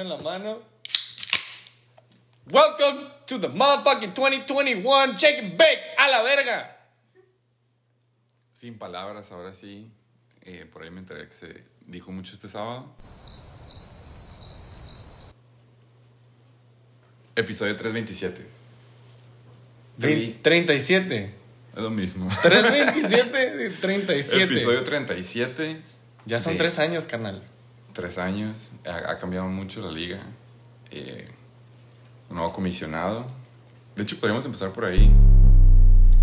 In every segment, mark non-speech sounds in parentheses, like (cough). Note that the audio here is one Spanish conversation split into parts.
en la mano. Welcome to the motherfucking 2021 Shake and Bake a la verga. Sin palabras, ahora sí. Eh, por ahí me enteré que se dijo mucho este sábado. Episodio 327. Vein- 37. Es lo mismo. 327 y 37. Episodio 37. Ya son tres años, carnal. Tres años. Ha, ha cambiado mucho la liga. Eh, un nuevo comisionado. De hecho, podríamos empezar por ahí.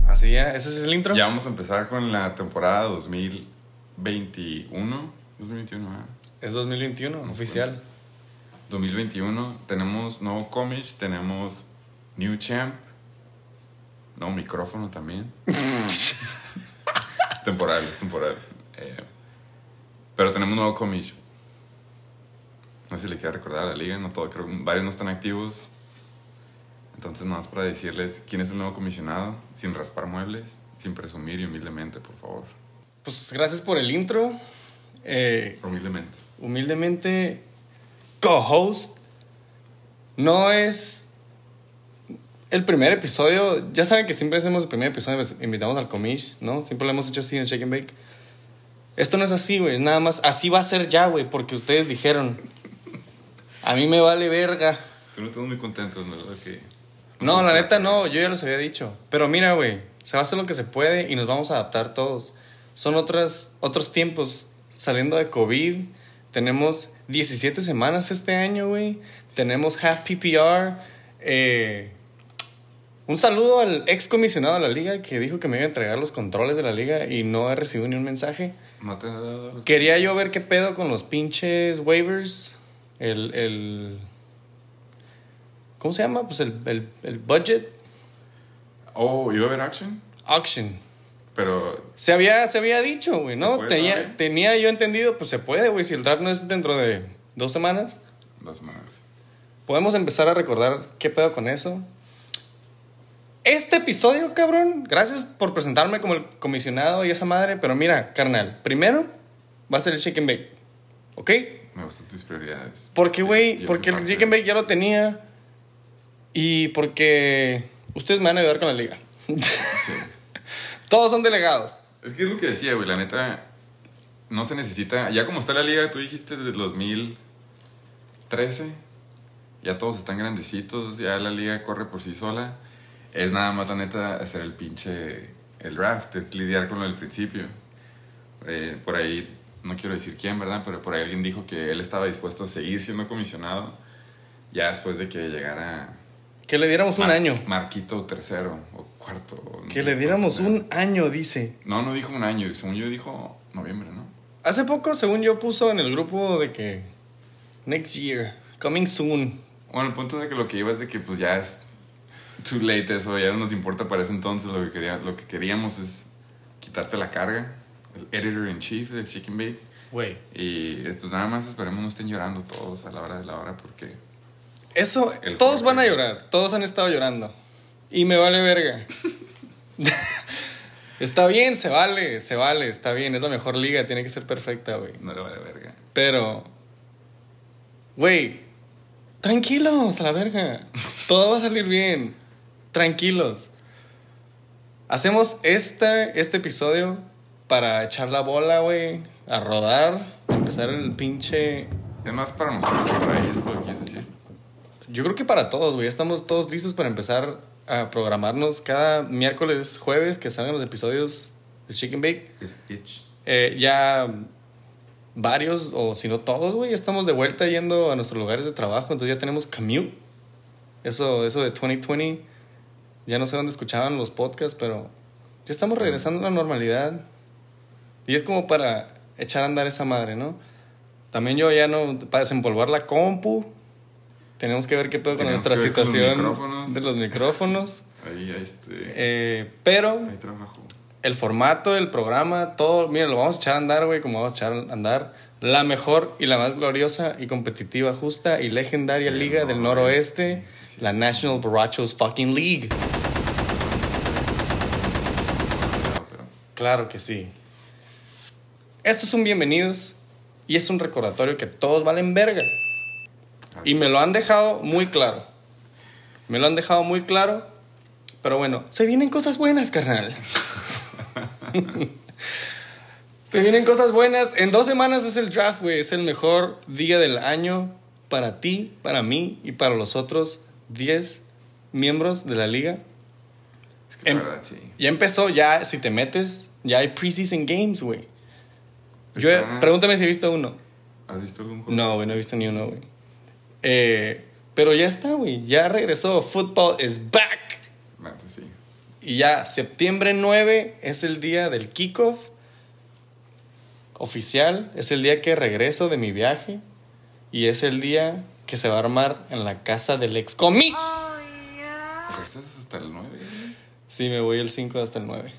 Así ya, ese es el intro. Ya vamos a empezar con la temporada 2021. 2021, ¿verdad? Es 2021, oficial. 2021 tenemos nuevo comic, tenemos New Champ, nuevo micrófono también. (laughs) (laughs) temporal, es temporal. Eh, pero tenemos nuevo comic. No sé si le queda recordar a la liga, no todo, creo que varios no están activos. Entonces, nada más para decirles quién es el nuevo comisionado, sin raspar muebles, sin presumir y humildemente, por favor. Pues gracias por el intro. Eh, Humildemente. humildemente, co-host. No es el primer episodio. Ya saben que siempre hacemos el primer episodio, pues, invitamos al comish, ¿no? Siempre lo hemos hecho así en Shake and Bake. Esto no es así, güey. Nada más, así va a ser ya, güey, porque ustedes dijeron. A mí me vale verga. Tú no estás muy contento, ¿no? No, la neta no, yo ya los había dicho. Pero mira, güey, se va a hacer lo que se puede y nos vamos a adaptar todos. Son otras, otros tiempos. Saliendo de COVID, tenemos 17 semanas este año, güey. Tenemos half PPR. Eh, un saludo al ex comisionado de la liga que dijo que me iba a entregar los controles de la liga y no he recibido ni un mensaje. No te Quería yo ver qué pedo con los pinches waivers. El, el ¿Cómo se llama? Pues el, el, el budget Oh, ¿iba a haber action? auction. Pero Se había, se había dicho, güey, ¿Se ¿no? puede tenía, tenía yo entendido, pues se puede, güey. Si el draft no es dentro de dos semanas, dos semanas. podemos empezar a recordar qué pedo con eso. Este episodio, cabrón, gracias por presentarme como el comisionado y esa madre, pero mira, carnal, primero va a ser el chicken bake, ¿ok? Me gustan tus prioridades. Porque, güey, porque el chicken bake ya lo tenía y porque ustedes me van a ayudar con la liga. Sí. (laughs) Todos son delegados. Es que es lo que decía, güey. La neta, no se necesita. Ya como está la liga, tú dijiste desde el 2013. Ya todos están grandecitos. Ya la liga corre por sí sola. Es nada más, la neta, hacer el pinche. El draft. Es lidiar con lo del principio. Eh, por ahí, no quiero decir quién, ¿verdad? Pero por ahí alguien dijo que él estaba dispuesto a seguir siendo comisionado. Ya después de que llegara. Que le diéramos un Mar- año. Marquito tercero o cuarto. o no Que sé le diéramos un año, dice. No, no dijo un año, según yo dijo noviembre, ¿no? Hace poco, según yo, puso en el grupo de que next year, coming soon. Bueno, el punto de que lo que iba es de que pues ya es too late eso, ya no nos importa para ese entonces, lo que, quería, lo que queríamos es quitarte la carga, el editor in chief de Chicken Bake. Güey. Y pues nada más esperemos no estén llorando todos a la hora de la hora porque Eso, todos van a llorar, todos han estado llorando. Y me vale verga. (laughs) está bien, se vale, se vale, está bien, es la mejor liga, tiene que ser perfecta, güey. no le vale verga. Pero, güey, tranquilos a la verga. Todo va a salir bien. Tranquilos. Hacemos este, este episodio para echar la bola, güey, a rodar, empezar el pinche... Es más para nosotros que para ellos, lo que quieres decir. Yo creo que para todos, güey, estamos todos listos para empezar a programarnos cada miércoles, jueves, que salgan los episodios de Chicken Bake. Eh, ya varios, o si no todos, güey, estamos de vuelta yendo a nuestros lugares de trabajo, entonces ya tenemos commute. Eso, eso de 2020, ya no sé dónde escuchaban los podcasts, pero ya estamos regresando a la normalidad. Y es como para echar a andar esa madre, ¿no? También yo ya no, para desempolvar la compu, tenemos que ver qué pedo con Tenemos nuestra con los situación micrófonos. de los micrófonos. Ahí, ahí, este, Eh, pero trabajo. el formato, el programa, todo, mira, lo vamos a echar a andar, güey, como vamos a echar a andar la mejor y la más gloriosa y competitiva, justa y legendaria liga del noroeste. noroeste, Sí, sí, la. National Borrachos fucking League. Pero, pero, Claro que sí. Estos son bienvenidos y es un recordatorio que todos valen verga. Y me lo han dejado muy claro. Me lo han dejado muy claro. Pero bueno, se vienen cosas buenas, carnal. (laughs) se vienen cosas buenas. En dos semanas es el draft, güey. Es el mejor día del año para ti, para mí y para los otros 10 miembros de la liga. Es que Em- verdad, sí. Ya empezó, ya, si te metes, ya hay preseason games, güey. Yo, Está- pregúntame si he visto uno. ¿Has visto algún juego? No, güey, no he visto ni uno, güey. Eh, pero ya está, güey. Ya regresó. Football is back. Neta, sí. Y ya, septiembre 9 es el día del kickoff oficial. Es el día que regreso de mi viaje. Y es el día que se va a armar en la casa del ex comis. ¿Regresas hasta el 9? Sí, me voy el 5 hasta el 9.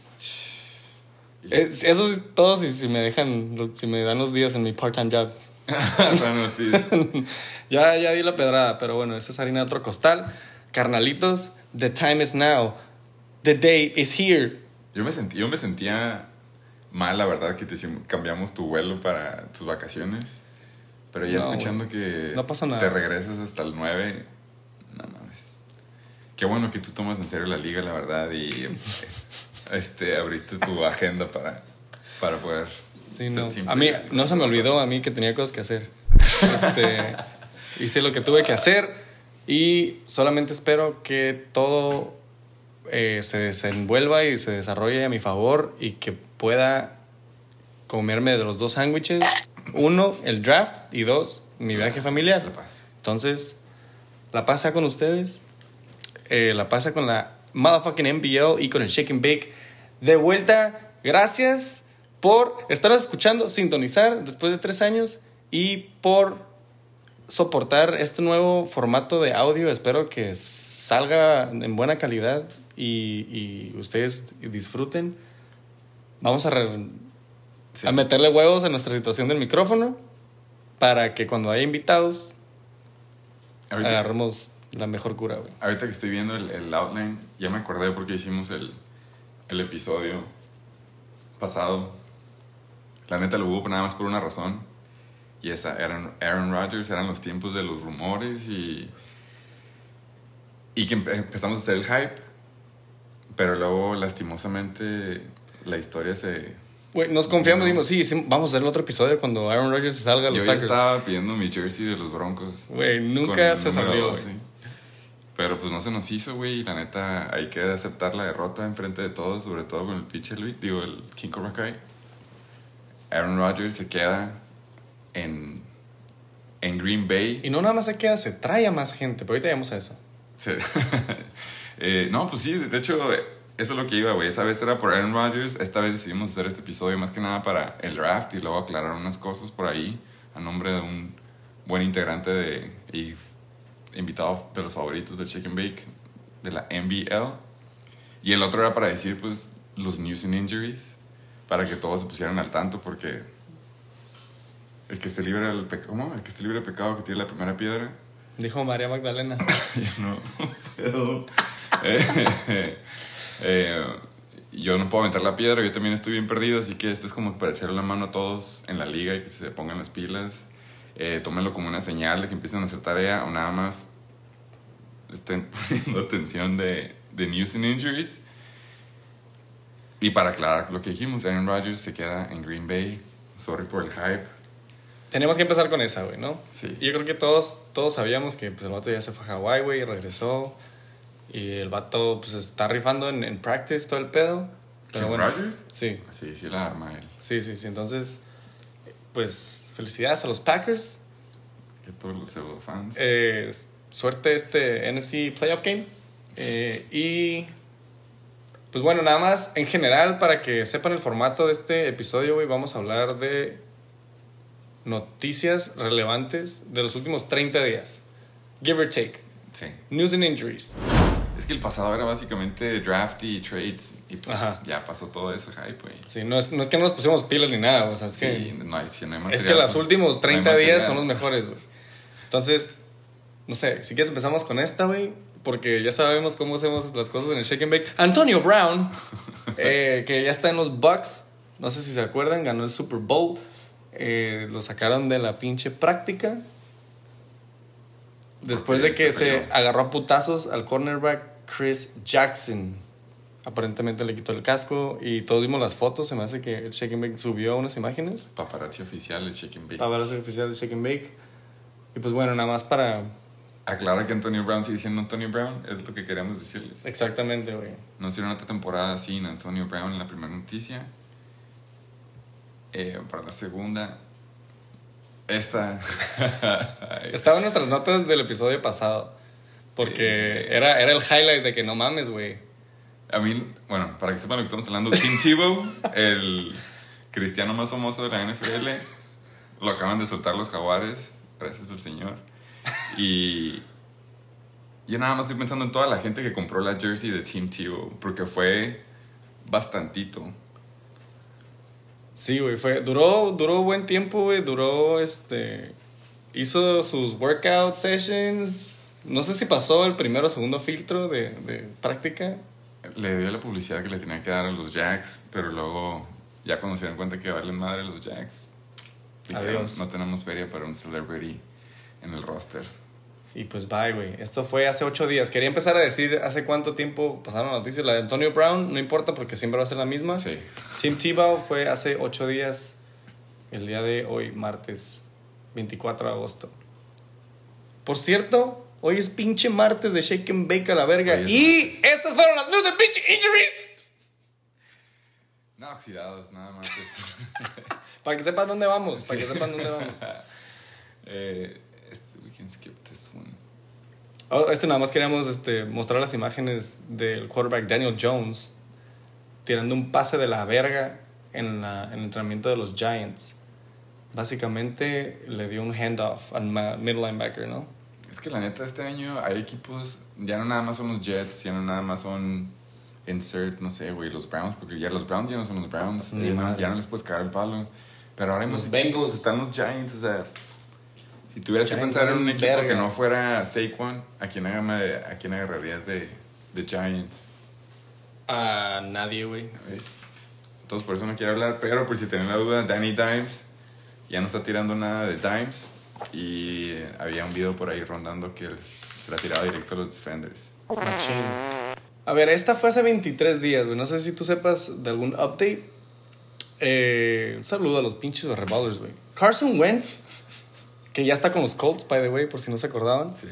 Eh, eso es todo si, si me dejan, si me dan los días en mi part-time job. (laughs) bueno, sí. (laughs) Ya, ya di la pedrada, pero bueno, esa es harina de otro costal. Carnalitos, the time is now. The day is here. Yo me, sentí, yo me sentía mal, la verdad, que te cambiamos tu vuelo para tus vacaciones. Pero ya No, escuchando que No pasa nada. te regresas hasta el 9, no mames. Qué bueno que tú tomas en serio la liga, la verdad, y (laughs) este, abriste tu agenda para, para poder... Sí, no. A mí no se me olvidó a mí que tenía cosas que hacer. Este, (laughs) hice lo que tuve que hacer y solamente espero que todo eh, se desenvuelva y se desarrolle a mi favor y que pueda comerme de los dos sándwiches. Uno, el draft y dos, mi viaje familiar. La paz. Entonces, la pasa con ustedes. eh, la pasa con la motherfucking NBL y con el Shake and Bake. De vuelta, gracias por estar escuchando, sintonizar después de tres años y por soportar este nuevo formato de audio. Espero que salga en buena calidad y, y ustedes disfruten. Vamos a, Sí. a meterle huevos a nuestra situación del micrófono para que cuando haya invitados Ahorita, agarremos la mejor cura, güey. ahorita que estoy viendo el, el outline, ya me acordé porque hicimos el, el episodio pasado. La neta lo hubo nada más por una razón. Y esa, Aaron, Aaron Rodgers, eran los tiempos de los rumores y... Y que empe- empezamos a hacer el hype. Pero luego, lastimosamente, la historia se... Güey, nos confiamos dijimos, sí, sí, vamos a hacer el otro episodio cuando Aaron Rodgers se salga de los Yo ya estaba pidiendo mi jersey de los Broncos. Güey, nunca se salió, 12. Pero pues no se nos hizo, güey. Y la neta, hay que aceptar la derrota enfrente de todos, sobre todo con el pitcher, Luis, digo, el King Cobra Kai. Aaron Rodgers se queda en, en Green Bay. Y no nada más se queda, se trae a más gente, pero ahorita llegamos a eso. Se- (laughs) Eh, no, pues sí, de hecho, eso es lo que iba, güey. Esa vez era por Aaron Rodgers. Esta vez decidimos hacer este episodio más que nada para el draft y luego aclarar unas cosas por ahí a nombre de un buen integrante de, y invitado de los favoritos del Chicken Bake de la NBL. Y el otro era para decir, pues, los news and injuries, para que todos se pusieran al tanto, porque el que esté libre del pecado, ¿cómo? El que esté libre del pecado que tiene la primera piedra. Dijo María Magdalena. (laughs) Yo no puedo. (laughs) Eh, (laughs) eh, yo no puedo aventar la piedra, yo también estoy bien perdido, así que este es como para echarle la mano a todos en la liga y que se pongan las pilas. Eh, tómenlo como una señal de que empiecen a hacer tarea o nada más estén (laughs) poniendo atención de, de news and injuries. Y para aclarar lo que dijimos, Aaron Rodgers se queda en Green Bay. Sorry por el hype. Tenemos que empezar con esa, güey, ¿no? Sí. Yo creo que todos, todos sabíamos que pues, el vato ya se fue a Hawái, güey, y regresó. Y el vato pues está rifando en, en practice todo el pedo. Pero ¿Quién, bueno. Rodgers? Sí, Sí, sí la arma él. sí, sí, sí. Entonces, pues felicidades a los Packers. Que todos los pseudo fans. Eh, suerte este NFC Playoff Game. Eh, y pues bueno, nada más en general, para que sepan el formato de este episodio, güey, vamos a hablar de noticias relevantes de los últimos 30 días. Give or take. sí. News and injuries. Es que el pasado era básicamente draft y trades. Y pues Ajá. ya pasó todo eso, hype, güey. Sí, no, es, no es que no nos pusimos pilas ni nada, o sea, es Sí, que, no hay, si no hay es que los pues, últimos no 30 hay días son los mejores, güey. Entonces, no sé, si quieres empezamos con esta, güey, porque ya sabemos cómo hacemos las cosas en el Shake and Bake. Antonio Brown, (laughs) eh, que ya está en los Bucks, no sé si se acuerdan, ganó el Super Bowl. Eh, lo sacaron de la pinche práctica. Después de que se peleó. agarró a putazos al cornerback Chris Jackson. Aparentemente le quitó el casco y todos vimos las fotos. Se me hace que el Shake and Bake subió unas imágenes. Paparazzi oficial, el Chicken Bake. Para ver oficial de Shake and Bake. Y pues bueno, nada más para... Aclara que Antonio Brown sigue siendo Antonio Brown, es lo que queríamos decirles. Exactamente, güey. No hicieron otra temporada sin Antonio Brown en la primera noticia. Eh, para la segunda, esta. (laughs) Estaba en nuestras notas del episodio pasado. Porque era, era el highlight de que no mames, güey. A mí, bueno, para que sepan lo que estamos hablando, Tim Tebow, el cristiano más famoso de la NFL, lo acaban de soltar los jaguares, gracias al Señor. Y yo nada más estoy pensando en toda la gente que compró la jersey de Tim Tebow, porque fue bastantito. Sí, güey, fue... Duró, duró buen tiempo, güey. Duró, este... Hizo sus workout sessions. No sé si pasó el primero o segundo filtro de, de práctica. Le dio la publicidad que le tenía que dar a los Jacks, pero luego, ya cuando se dieron cuenta que valen madre los Jacks, dijeron, Adiós. no tenemos feria para un celebrity en el roster. Y pues bye, güey. Esto fue hace ocho días. Quería empezar a decir hace cuánto tiempo pasaron las noticias. La de Antonio Brown, no importa porque siempre va a ser la misma. Sí. Tim Tebow fue hace ocho días, el día de hoy, martes 24 de agosto. Por cierto, hoy es pinche martes de Shake and Bake a la verga. Y estas fueron las news de pinche injuries. No, oxidados, nada más. es- (laughs) Para que sepan dónde vamos, para que sepan dónde vamos. (laughs) eh, este, we can skip this one. Oh, este nada más queríamos este, mostrar las imágenes del quarterback Daniel Jones tirando un pase de la verga en, la- en el entrenamiento de los Giants. Básicamente le dio un handoff al middle linebacker, ¿no? Es que la neta, este año hay equipos, ya no nada más son los Jets, ya no nada más son insert, no sé, güey, los Browns, porque ya los Browns ya no son los Browns, Ni ya no, ya no les puedes cagar el palo. Pero ahora Los Bengals. están los Giants, o sea, si tuvieras que Giants pensar en un equipo verga. que no fuera Saquon, ¿a quién, a quién agarrarías de, de Giants? A nadie, güey. Es- Entonces por eso no quiero hablar, pero por si tienen la duda, Danny Dimes ya no está tirando nada de Dimes y había un video por ahí rondando que se la tiraba directo a los defenders. Machín. A ver, esta fue hace 23 días, güey. No sé si tú sepas de algún update. Eh, un saludo a los pinches Rebellers, güey. Carson Wentz, que ya está con los Colts, by the way, por si no se acordaban. Sí.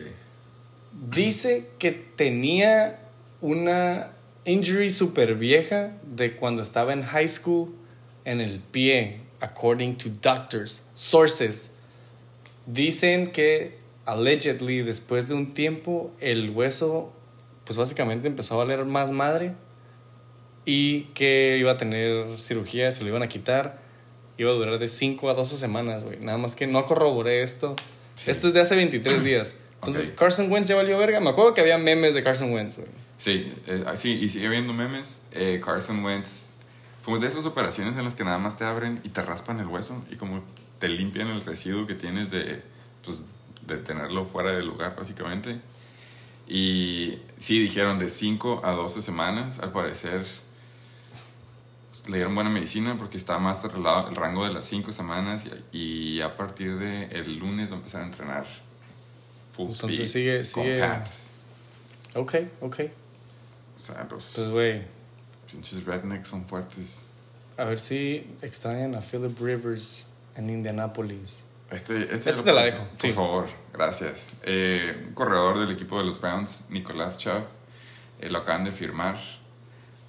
Dice que tenía una injury super vieja de cuando estaba en high school en el pie, according to doctors, sources. Dicen que allegedly después de un tiempo el hueso pues básicamente empezó a valer más madre y que iba a tener cirugía, se lo iban a quitar. Iba a durar de 5 a 12 semanas, güey. Nada más que no corroboré esto. Sí. Esto es de hace 23 días. Entonces. Carson Wentz ya valió verga. Me acuerdo que había memes de Carson Wentz, güey. Sí, eh, ah, sí, y sigue habiendo memes. Eh, Carson Wentz fue de esas operaciones en las que nada más te abren y te raspan el hueso y como te limpian el residuo que tienes de, pues, de tenerlo fuera del lugar, básicamente. Y sí, dijeron de 5 a 12 semanas, al parecer pues, le dieron buena medicina porque está más arreglado el rango de las 5 semanas y, y a partir del el lunes va a empezar a entrenar full Entonces speed sigue- con sigue- pads. Ok, ok. O sea, los Pues, güey, pinches rednecks son fuertes. a ver si extrañan a Philip Rivers en Indianapolis. Este, este, Esta lo te la dejo, Por sí. favor, gracias. Eh, un corredor del equipo de los Browns, Nicolás Chubb, eh, lo acaban de firmar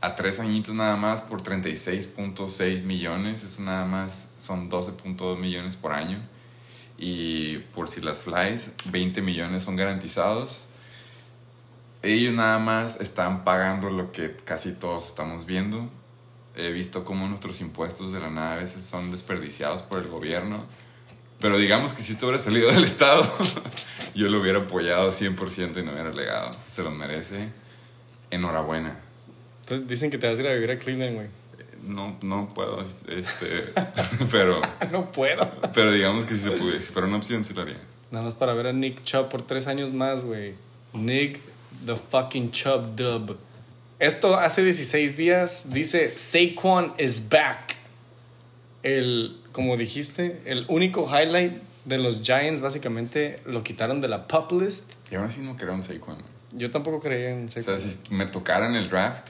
a tres añitos nada más por 36.6 millones. Eso nada más son 12.2 millones por año. Y por si las flies, 20 millones son garantizados. Ellos nada más están pagando lo que casi todos estamos viendo. He visto cómo nuestros impuestos de la nada a veces son desperdiciados por el gobierno. Pero digamos que si esto hubiera salido del Estado, (laughs) yo lo hubiera apoyado 100% y no hubiera legado. Se lo merece. Enhorabuena. Dicen que te vas a ir a vivir a Cleveland, güey. No, no puedo, este, (laughs) pero, (laughs) no puedo. pero digamos que si se pudiera, si fuera una opción, sí lo haría. Nada más para ver a Nick Chubb por tres años más, güey. Nick the fucking Chubb dub. Esto hace 16 días dice Saquon is back. El, como dijiste, el único highlight de los Giants, básicamente, lo quitaron de la pup list. Y aún así no creo en Saquon. Yo tampoco creía en O Saquon. sea, si me tocara en el draft,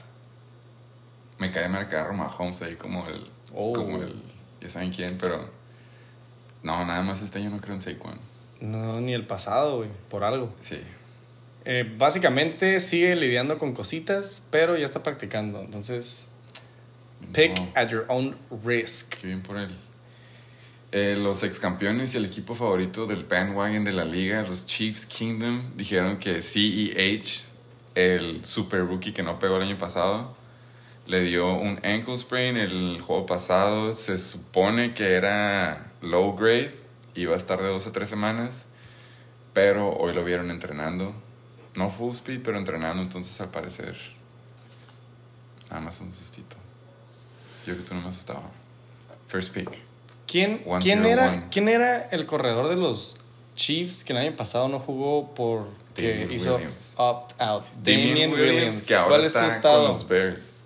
me cae marcar Mahomes ahí como el. Oh. Como el. Ya saben quién, pero. No, nada más este año no creo en Saquon. No, ni el pasado, güey, por algo. Sí. Eh, básicamente sigue lidiando con cositas, pero ya está practicando. Entonces, pick No, at your own risk. qué bien por él. Eh, los ex campeones y el equipo favorito del bandwagon de la liga, los Chiefs Kingdom, dijeron que CEH, el super rookie que no pegó el año pasado, le dio un ankle sprain el juego pasado. Se supone que era low grade, iba a estar de dos a tres semanas, pero hoy lo vieron entrenando. No full speed, pero entrenando, entonces al parecer nada más un sustito. Yo que tú no me asustaba. First pick. ¿Quién, quién, era. ¿Quién era el corredor de los Chiefs que el año pasado no jugó por que hizo Williams. opt-out? Damien Damien Williams. que ahora ¿Cuál es su está con estado? los Bears.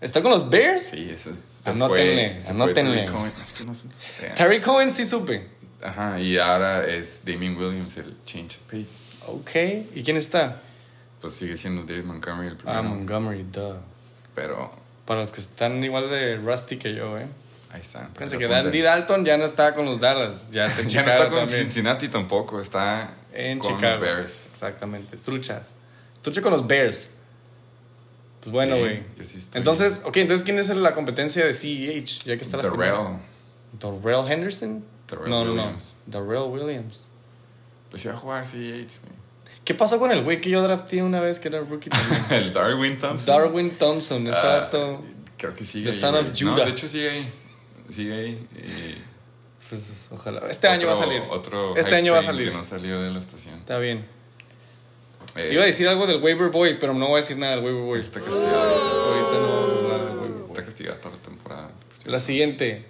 ¿Está con los Bears? Sí, ese es- Anótenle, anótenle. Terry Cohen sí supe. Ajá, y ahora es Damien Williams el change of pace. Ok. ¿Y quién está? Pues sigue siendo David Montgomery el primero. Ah, Montgomery, duh. pero Para los que están igual de rusty que yo, ¿eh? ahí está. Fíjense Pero que apunta. Andy Dalton ya no está con los Dallas. Ya está en (laughs) Ya no está con también. Cincinnati tampoco, está En con Chicago. los Bears. Exactamente. Trucha. Trucha con los Bears. Pues bueno, Sí, güey. sí estoy- entonces, ok, entonces ¿quién es la competencia de CEH? Ya que está. Terrell. Darrell Henderson. Darrell no, no, Williams. no. Darrell Williams. Pues iba a jugar CH, güey. ¿Qué pasó con el güey que yo drafté una vez que era rookie también? (laughs) El Darwin Thompson. Darwin Thompson, Ah, exacto. creo que sigue The ahí, son of No, Judah. de hecho sigue ahí. Sigue ahí. y Pues ojalá. Este año va a salir. Otro Este año va a salir. Que no salió de la estación. Está bien. Eh, Iba a decir algo del waiver boy, pero no voy a decir nada del waiver boy. Está castigado. Ahorita no vamos a hablar del waiver boy. Está castigado toda la temporada. La siguiente.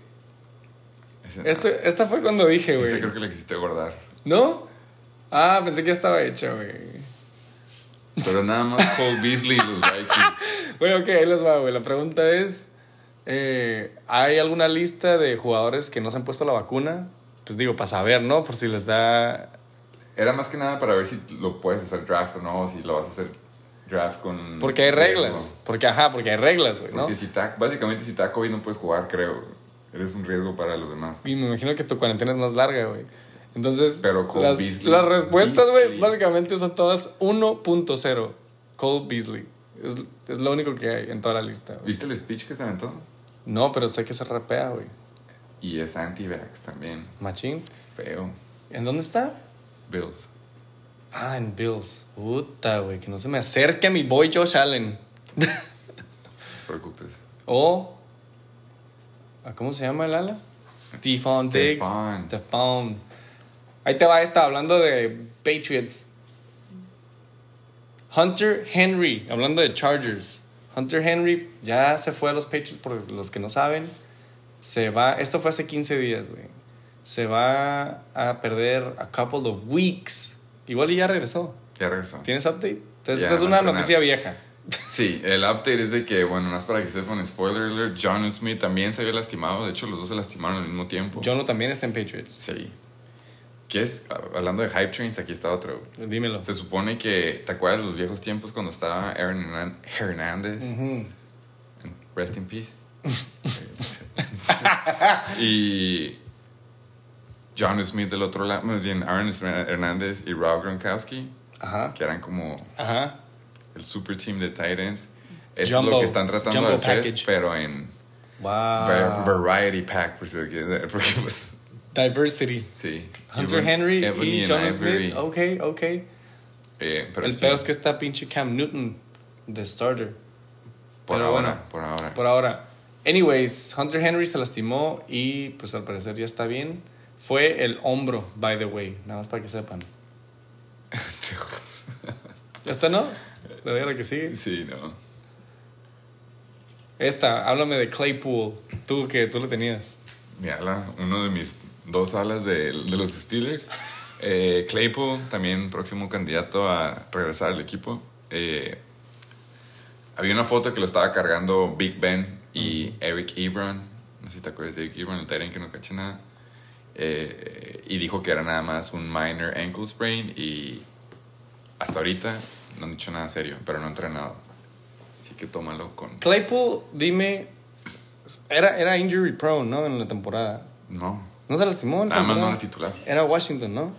Ese, Este- esta fue cuando dije, ese güey. creo que le quisiste guardar. ¿No? Ah, pensé que ya estaba hecho, güey. Pero nada más Cole Beasley y los Vikings. (laughs) Bueno, ok, ahí les va, güey. La pregunta es: eh, ¿hay alguna lista de jugadores que no se han puesto la vacuna? Pues digo, para saber, ¿no? Por si les da. Era más que nada para ver si lo puedes hacer draft o no, o si lo vas a hacer draft con. Porque hay reglas. Porque, ajá, porque hay reglas, güey, ¿no? Porque si te, básicamente si te da COVID no puedes jugar, creo. Eres un riesgo para los demás. Y me imagino que tu cuarentena es más larga, güey. Entonces, Pero Cole las, Beasley- las respuestas, güey, básicamente son todas 1.0. Cole Beasley. Es, es lo único que hay en toda la lista. güey. ¿Viste el speech que se aventó? No, pero sé que se rapea, güey. Y es anti-vax también. Machín. Es feo. ¿En dónde está? Bills. Ah, en Bills. Puta, güey, que no se me acerque a mi boy Josh Allen. No te preocupes. O. ¿a ¿Cómo se llama el ala? Stephon Diggs. Stephon. Ahí te va esta, hablando de Patriots. Hunter Henry, hablando de Chargers. Hunter Henry ya se fue a los Patriots, por los que no saben. Se va, esto fue hace 15 días, güey. Se va a perder a couple of weeks. Igual y ya regresó. Ya regresó. ¿Tienes update? Entonces, esta es una entrenar. noticia vieja. Sí, el update es de que, bueno, más para que sepan, spoiler alert, John Smith también se había lastimado. De hecho, los dos se lastimaron al mismo tiempo. Jono también está en Patriots. Sí. ¿Qué es? Hablando de hype trains, aquí está otro. Dímelo. Se supone que, ¿te acuerdas de los viejos tiempos cuando estaba Aaron Hernández? Ujú. Rest in peace. (laughs) y John Smith del otro lado, más bien Aaron Hernández y Rob Gronkowski, Ajá. que eran como Ajá. el super team de tight ends. Eso es lo que están tratando jumbo de hacer, package. pero en Wow. va- variety pack, por si lo quieres ver, (laughs) porque pues, Diversity. sí. Hunter Evan- Henry y John Ivory, Smith. Ok, ok. eh, pero El sí, pedo es que está pinche Cam Newton de starter. por pero ahora, bueno. por ahora. Por ahora. Anyways, Hunter Henry se lastimó y pues al parecer ya está bien. Fue el hombro, by the way. Nada más para que sepan. (laughs) ¿Esta no? Le doy a la que sigue. sí, no. Esta, háblame de Claypool. Tú que tú lo tenías. mi ala, uno de mis dos alas de, de los Steelers. Eh, Claypool, también próximo candidato a regresar al equipo. Eh, había una foto que lo estaba cargando Big Ben y Eric Ebron. No sé si te acuerdas de Eric Ebron, el Tyrant que no caché nada. eh, y dijo que era nada más un minor ankle sprain y hasta ahorita no han dicho nada serio, pero no ha entrenado. Así que tómalo con... Claypool, dime, era, era injury prone, ¿no? En la temporada. No. ¿No se lastimó en la Además no era titular. Era Washington, ¿no?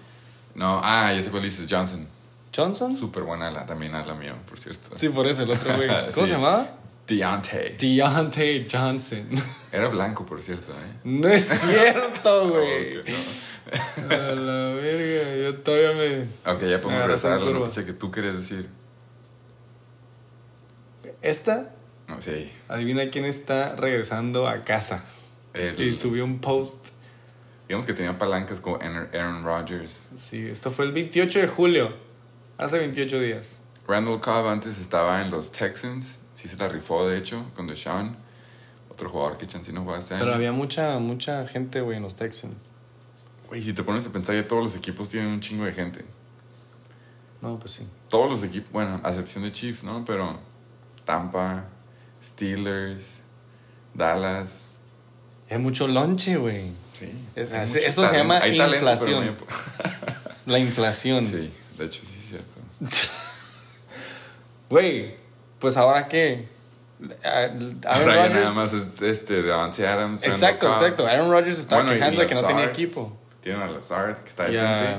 No, ah, ya sé cuál dices, Johnson. ¿Johnson? Súper buena ala, también ala mío, por cierto. Sí, por eso, el otro güey. (laughs) ¿Cómo Sí. se llamaba? Deontay. Deontay Johnson. (laughs) Era blanco, por cierto, ¿eh? No es (laughs) cierto, güey. No. A la verga, yo todavía me... Ok, ya podemos regresar a la noticia que tú querías decir. Esta, No, sí. adivina quién está regresando a casa. El- Y subió un post. Digamos que tenía palancas como Aaron Rodgers. Sí, esto fue el 28 de julio. Hace 28 días. Randall Cobb antes estaba en los Texans. Sí se la rifó, de hecho, con Deshaun. Otro jugador que Chansey no juega este año. Pero había mucha, mucha gente, güey, en los Texans. Güey, si te pones a pensar, ya todos los equipos tienen un chingo de gente. No, pues sí. Todos los equipos, bueno, a excepción de Chiefs, ¿no? Pero Tampa, Steelers, Dallas. Hay mucho lonche, güey. Sí. Es- Hay es- mucho esto se llama Hay inflación. La inflación. Sí, de hecho sí es cierto. (laughs) Güey, pues ahora qué. Aaron Ahora ya Rodgers. nada más es este, Devante Adams. Randall Exacto, Cobb. exacto. Aaron Rodgers Bueno, y quejando de que no tenía equipo. Tienen a Lazard, que está decente.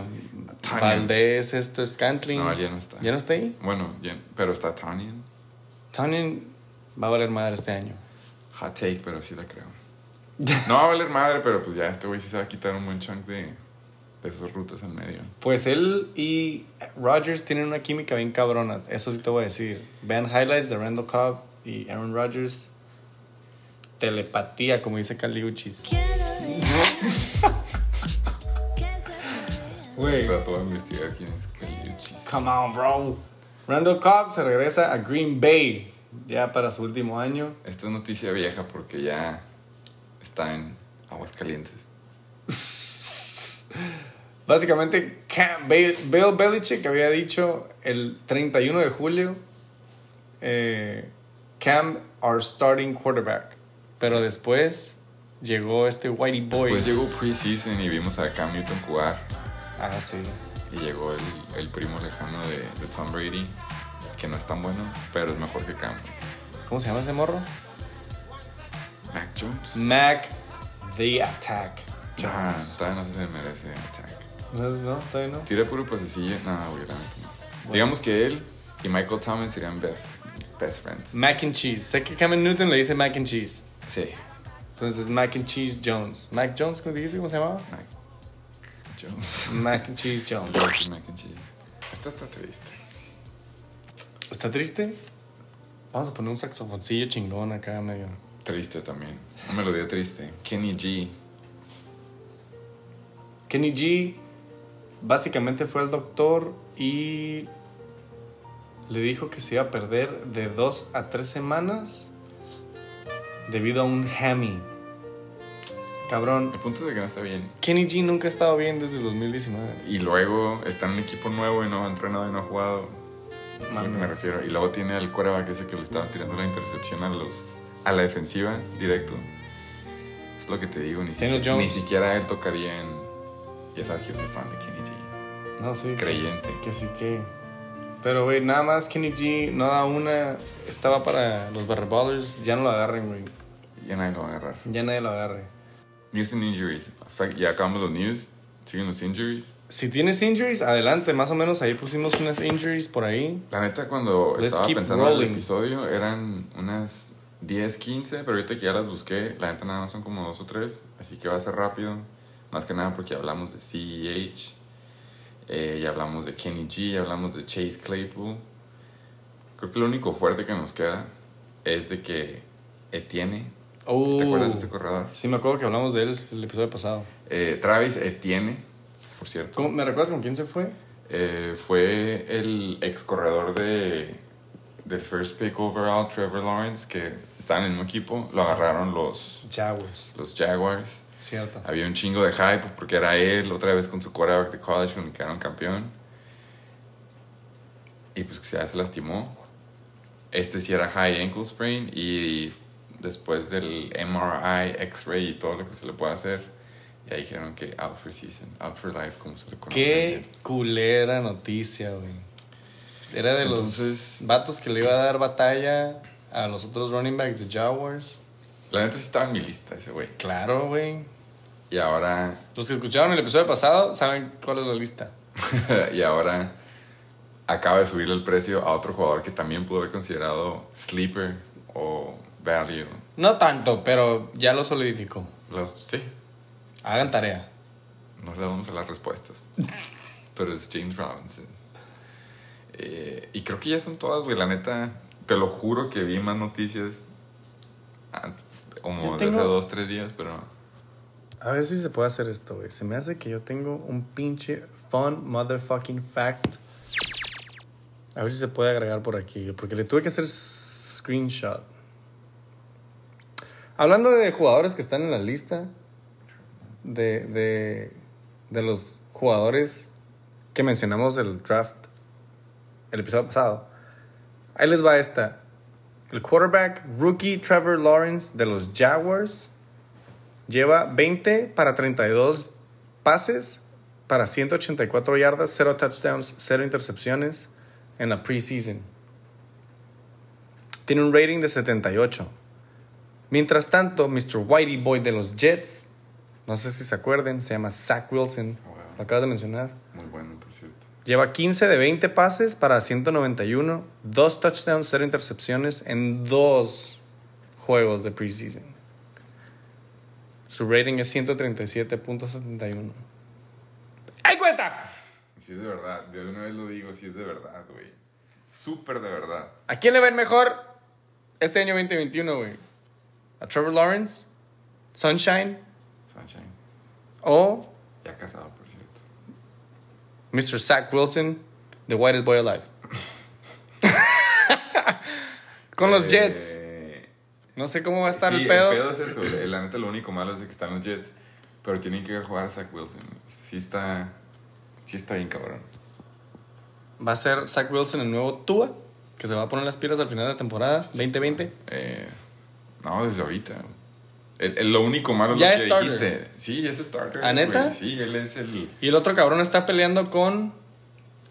Tanyan. Valdés, esto es Scantling. No, ya no está. ¿Ya no está ahí? Bueno, ya- pero está Tanyan. Tanyan va a valer madre este año. Hot take, pero sí la creo. No va a valer madre, pero pues ya este güey sí se va a quitar un buen chunk de, de esas rutas en medio. Pues él y Rodgers tienen una química bien cabrona. Eso sí te voy a decir. Vean highlights de Randall Cobb y Aaron Rodgers. Telepatía, como dice Caliuchis. (laughs) Güey. Voy a investigar quién es Caliuchis. Come on, bro. Randall Cobb se regresa a Green Bay ya para su último año. Esta es noticia vieja porque ya está en aguas calientes. Básicamente, Cam, Bill, Bill Belichick había dicho el 31 de julio, eh, Cam, our starting quarterback. Pero después llegó este Whitey Boy. Después llegó preseason y vimos a Cam Newton jugar. Ah, sí. Y llegó el, el primo lejano de, de Tom Brady, que no es tan bueno, pero es mejor que Cam. ¿Cómo se llama ese morro? Mac Jones. Mac the Attack. Ah, todavía no se merece attack. No, no, todavía no. Tira puro pasecilla. No, güey, la neta no. Digamos que él y Michael Thomas serían best, best friends. Mac and Cheese. Sé que Cam Newton le dice Mac and Cheese. Sí. Entonces, Mac and Cheese Jones. Mac Jones, ¿cómo dijiste? ¿Cómo se llamaba? Mac Jones. Mac and Cheese Jones. Mac and cheese. Esta está triste. ¿Está triste? Vamos a poner un saxofoncillo chingón acá medio. Triste también. Una melodía triste. Kenny G. Kenny G básicamente fue al doctor y le dijo que se iba a perder de dos a tres semanas debido a un hammy. Cabrón, El punto es de que no está bien. Kenny G nunca ha estado bien desde el 2019. Y luego está en un equipo nuevo y no ha entrenado y no ha jugado. Es a lo que me refiero. Y luego tiene al quarterback ese que le estaba tirando la intercepción a los a la defensiva directo. Es lo que te digo, ni, siquiera, ni siquiera él tocaría en. Ya sabes que yo soy fan de Kenny G. No, sí. Creyente. Que sí que. Pero, güey, nada más Kenny G no da una. Estaba para los Barry Ballers. Ya no lo agarren, güey. Ya nadie lo va a agarrar. Ya nadie lo agarre. News and injuries. Hasta ya acabamos los news. Siguen los injuries. Si tienes injuries, adelante. Más o menos ahí pusimos unas injuries por ahí. La neta, cuando Let's estaba pensando en el rolling. episodio, eran unas 10, 15, pero ahorita que ya las busqué, la neta nada más son como dos o tres, así que va a ser rápido. Más que nada porque hablamos de CEH, eh, ya hablamos de Kenny G, ya hablamos de Chase Claypool. Creo que lo único fuerte que nos queda es de que Etienne, Oh, ¿te acuerdas de ese corredor? Sí, me acuerdo que hablamos de él el episodio pasado. Eh, Travis Etienne, por cierto. ¿Cómo- ¿Me recuerdas con quién se fue? Eh, fue el ex corredor de, del first pick overall, Trevor Lawrence, que estaba en el mismo equipo. Lo agarraron los, Jaguars. los Jaguars. Cierto. Había un chingo de hype porque era él otra vez con su quarterback de college que quedaron campeón. Y pues ya se lastimó. Este sí era high ankle sprain y después del MRI, X-ray y todo lo que se le puede hacer, Ya dijeron que out for season, out for life, como se le conoce. Qué culera noticia, güey. Era de Entonces- los vatos que le iba a dar batalla a los otros running backs de Jaguars. La neta sí estaba en mi lista ese güey. Claro, güey. Y ahora, Los que escucharon el episodio pasado saben cuál es la lista. (laughs) y ahora acaba de subir el precio a otro jugador que también pudo haber considerado sleeper o value. No tanto, pero ya lo solidificó. Los, sí, Hagan tarea. no le vamos a las respuestas. (laughs) Pero es James Robinson. Eh, y creo que ya son todas, güey. La neta, te lo juro que vi más noticias ah, como de hace tengo- dos, tres días, pero A ver si se puede hacer esto, güey. Se me hace que yo tengo un pinche fun motherfucking fact. A ver si se puede agregar por aquí, porque le tuve que hacer screenshot. Hablando de jugadores que están en la lista, de, de, de los jugadores que mencionamos del draft el episodio pasado, ahí les va esta. El quarterback rookie Trevor Lawrence de los Jaguars Lleva 20 para 32 pases para 184 yardas, 0 touchdowns, 0 intercepciones en la preseason. Tiene un rating de 78. Mientras tanto, Mr. Whitey Boy de los Jets, no sé si se acuerden, se llama Zach Wilson, Wow. lo acabas de mencionar. muy bueno. Lleva 15 de 20 pases para 191, 2 touchdowns, 0 intercepciones en 2 juegos de preseason. Su rating es 137.71. ¡Ay, cuenta! Sí, es de verdad. De una vez lo digo, sí es de verdad, güey. Súper de verdad. ¿A quién le ven mejor este año 2021, güey? ¿A Trevor Lawrence? ¿Sunshine? Sunshine. ¿O Ya casado. Mr. Zach Wilson, the whitest boy alive? (laughs) Con los Eh, Jets. No sé cómo va a estar sí, el pedo. El pedo es eso. La neta, lo único malo es que están los Jets. Pero tienen que jugar a Zach Wilson. Sí está. Sí está bien cabrón. Va a ser Zach Wilson el nuevo Tua, que se va a poner las piedras al final de la temporada 2020. Eh, no, desde ahorita. El, el- lo único malo es Ya lo es que starter. dijiste. Sí, es starter. ¿Ah, neta? Sí, él es el. Y el otro cabrón está peleando con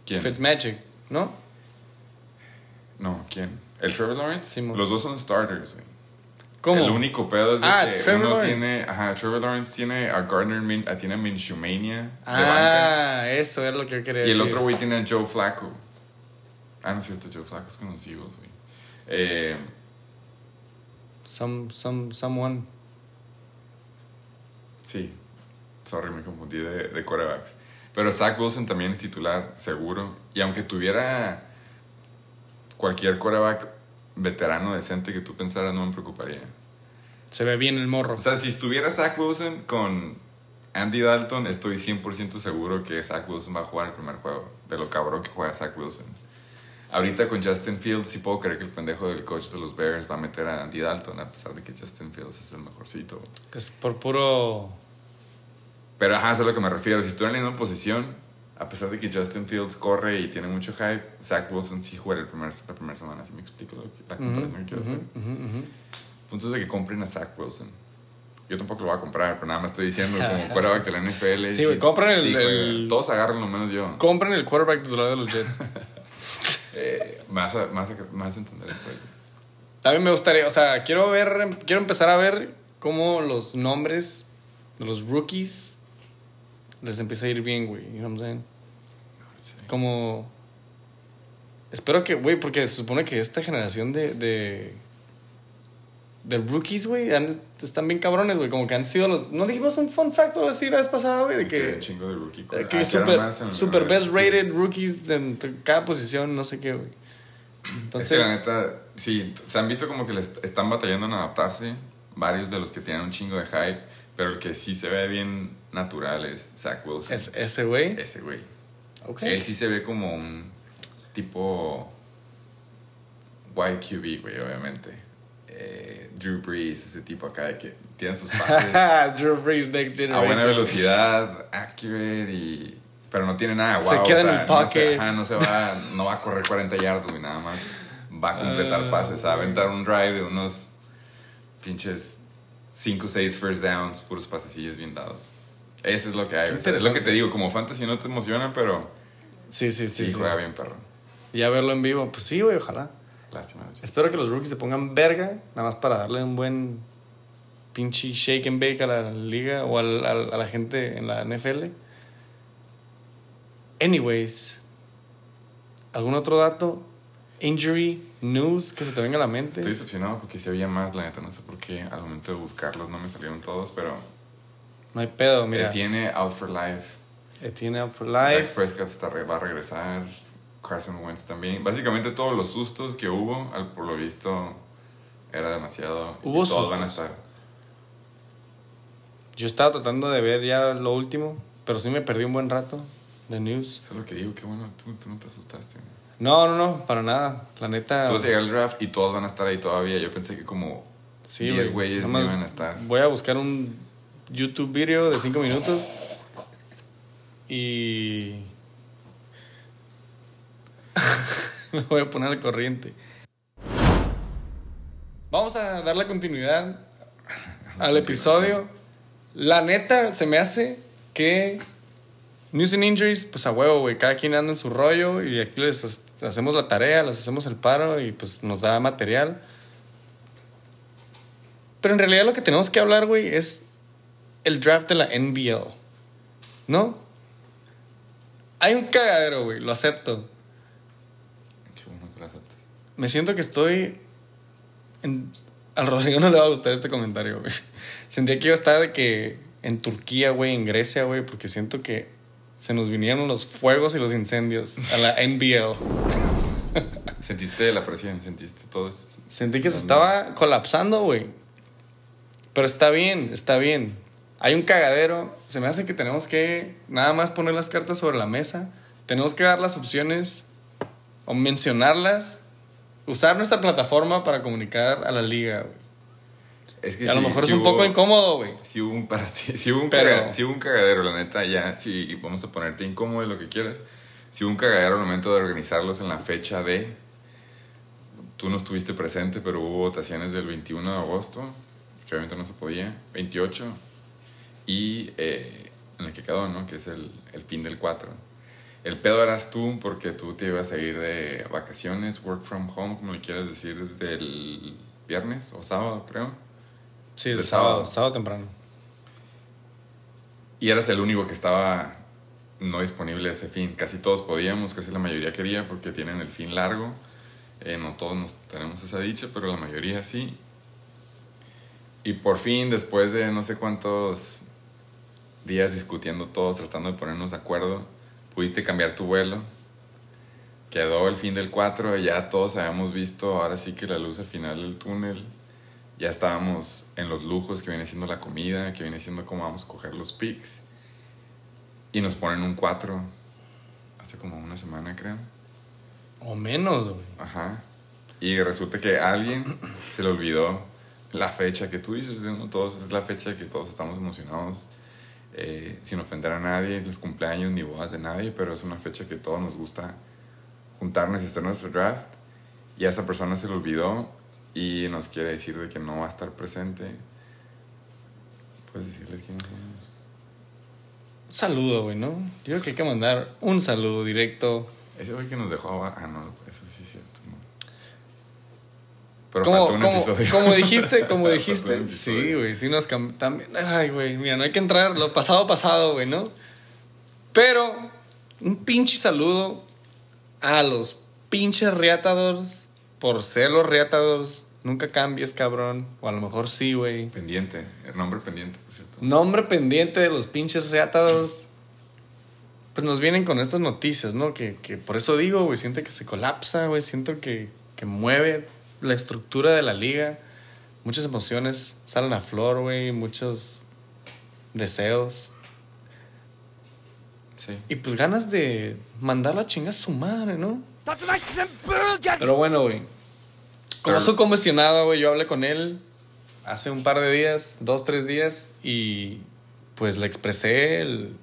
¿Quién? Fitzmagic, ¿no? No, ¿quién? ¿El Trevor Lawrence? Simón. Los dos son starters, güey. ¿Cómo? El único pedo es de Ah, que Trevor uno Lawrence. tiene. Ajá, Trevor Lawrence tiene a Gardner Min, a- tiene a de banca. Ah, eso es lo que yo quería Y el decir. otro güey tiene a Joe Flacco. Ah, no es cierto, Joe Flacco es con los Eagles, güey. Eh, Some, some, someone. Sí, sorry, me confundí de, de quarterbacks. Pero Zach Wilson también es titular, seguro. Y aunque tuviera cualquier quarterback veterano decente que tú pensaras, no me preocuparía. Se ve bien el morro. O sea, si estuviera Zach Wilson con Andy Dalton, estoy 100% seguro que Zach Wilson va a jugar el primer juego. De lo cabrón que juega Zach Wilson. Ahorita con Justin Fields, sí puedo creer que el pendejo del coach de los Bears va a meter a Andy Dalton, a pesar de que Justin Fields es el mejorcito. es por puro. Pero ajá, eso es a lo que me refiero. Si estuvieran en una posición, a pesar de que Justin Fields corre y tiene mucho hype, Zach Wilson sí juega el primer, la primera semana. ¿Sí me explico lo que- la comparación que quiero hacer? Ujú. punto es de que compren a Zach Wilson. Yo tampoco lo voy a comprar, pero nada más estoy diciendo como (laughs) quarterback de la NFL. Sí, güey, compren el- juega. el- Todos agárrenlo menos yo. Compren el quarterback titular de los Jets. (laughs) Eh, vas a, vas a entender después. También me gustaría, o sea, quiero ver, quiero empezar a ver cómo los nombres de los rookies les empieza a ir bien, güey. You know what I'm saying? Sí. Como. Espero que, güey, porque se supone que esta generación de. de, de rookies, güey, están bien cabrones, güey. Como que han sido los. ¿No dijimos un fun fact o así la vez pasada, güey? De Que chingo de rookie. de Ah, que super, super best sí. rated rookies de cada posición, no sé qué, güey. Es Entonces. que la neta, sí, se han visto como que les están batallando en adaptarse. Varios de los que tienen un chingo de hype. Pero el que sí se ve bien natural es Zach Wilson. es, ese, güey. Ese güey. Ok. Él sí se ve como un tipo YQB, güey, obviamente. Eh, Drew Brees, ese tipo acá de que tiene sus (laughs) pases Drew Brees Next a Generation. buena velocidad, accurate y pero no tiene nada Se guau, queda o en sea, el no se, pocket. ajá, no se va no va a correr 40 yardas ni nada más va a completar Ah, pases, a aventar un drive de unos pinches 5 o 6 first downs, puros pasecillos bien dados. Eso es lo que hay. O sea, es lo que te digo, como fantasy no te emociona, pero Sí, sí, sí. sí, sí. juega bien, perro. Ya verlo en vivo, pues sí, güey, ojalá. Lástima. Jets. Espero que los rookies se pongan verga, nada más para darle un buen pinche shake and bake a la liga o al- al- a la gente en la NFL. Anyways, ¿algún otro dato? Injury, news que se te venga a la mente. Estoy decepcionado porque si había más, la neta, no sé por qué. Al momento de buscarlos no me salieron todos, pero No hay pedo, mira. tiene out for life. Etienne out for life. Prescott va a regresar. Carson Wentz también. Básicamente todos los sustos que hubo, al- por lo visto, era demasiado. y Hubo todos van a sustos. estar. Yo estaba tratando de ver ya lo último, pero sí me perdí un buen rato de news. Eso es lo que digo, qué bueno, tú, tú no te asustaste. No, no, no, para nada. La neta. Tú vas a llegar al draft y todos van a estar ahí todavía. Yo pensé que como Sí, 10 güey. güeyes no iban a estar. Voy a buscar un YouTube video de 5 minutos. Y. (laughs) Me voy a poner al corriente. Vamos a dar la continuidad al episodio. La neta, se me hace que. News and Injuries, pues a huevo, güey. Cada quien anda en su rollo y aquí les ha- hacemos la tarea, les hacemos el paro y pues nos da material. Pero en realidad lo que tenemos que hablar, güey, es el draft de la NBL. ¿No? Hay un cagadero, güey, lo acepto. Qué bueno que lo aceptas. Me siento que estoy. en- Al Rodrigo no le va a gustar este comentario, güey. Sentía que iba a estar de que en Turquía, güey, en Grecia, güey, porque siento que se nos vinieron los fuegos y los incendios a la NBL. (laughs) Sentiste la presión, sentiste todo. Sentí que se estaba colapsando, güey. Pero está bien, está bien. Hay un cagadero. Se me hace que tenemos que nada más poner las cartas sobre la mesa. Tenemos que dar las opciones o mencionarlas. Usar nuestra plataforma para comunicar a la liga, güey. Es que Y a lo sí- mejor sí es un hubo- poco incómodo, güey. Si hubo un para ti, si hubo un, Pero- caga- sí hubo un cagadero, la neta, ya, si vamos a ponerte incómodo y lo que quieras. Si hubo un cagadero al momento de organizarlos en la fecha de. Tú no estuviste presente, pero hubo votaciones del 21 de agosto, que obviamente no se podía, 28, y eh, en el que quedó, ¿no? Que es el, el fin del 4. El pedo eras tú, porque tú te ibas a ir de vacaciones, work from home, como le quieras decir, desde el viernes o sábado, creo. Sí, Del el sábado, sábado. sábado temprano. Y eras el único que estaba no disponible ese fin. Casi todos podíamos, casi la mayoría quería porque tienen el fin largo. Eh, no todos nos tenemos esa dicha, pero la mayoría sí. Y por fin, después de no sé cuántos días discutiendo todos, tratando de ponernos de acuerdo, pudiste cambiar tu vuelo. Quedó el fin del 4, ya todos habíamos visto ahora sí que la luz al final del túnel. Ya estábamos en los lujos que viene siendo la comida, que viene siendo cómo vamos a coger los picks. Y nos ponen un 4 hace como una semana, creo. O menos, güey. Ajá. Y resulta que a alguien se le olvidó la fecha que tú dices, ¿no? Todos es la fecha que todos estamos emocionados, eh, sin ofender a nadie, los cumpleaños ni bodas de nadie, pero es una fecha que todos nos gusta juntarnos y hacer nuestro draft. Y a esa persona se le olvidó y nos quiere decir de que no va a estar presente. ¿Puedes decirles quiénes somos? Un saludo, güey, ¿no? Yo creo que hay que mandar un saludo directo. Ese güey que nos dejó. Ah, no, eso sí es cierto. no. Pero como, faltó un como, episodio. como dijiste, como (laughs) dijiste. Sí, güey, sí nos también. Ay, güey, mira, no hay que entrar lo pasado pasado, güey, ¿no? Pero un pinche saludo a los pinches Reatadors por ser los Reatadors. Nunca cambies, cabrón. O a lo mejor sí, güey. Pendiente, el nombre pendiente, por cierto. Nombre pendiente de los pinches Reatadors. Pues nos vienen con estas noticias, ¿no? Que, que por eso digo, güey, siento que se colapsa, güey. Siento que, que mueve la estructura de la liga. Muchas emociones salen a flor, güey. Muchos deseos. Sí. Y pues ganas de mandar la chinga a su madre, ¿no? Pero bueno, güey. Como Pero- su comisionado, güey, yo hablé con él hace un par de días, dos, tres días, y pues le expresé el-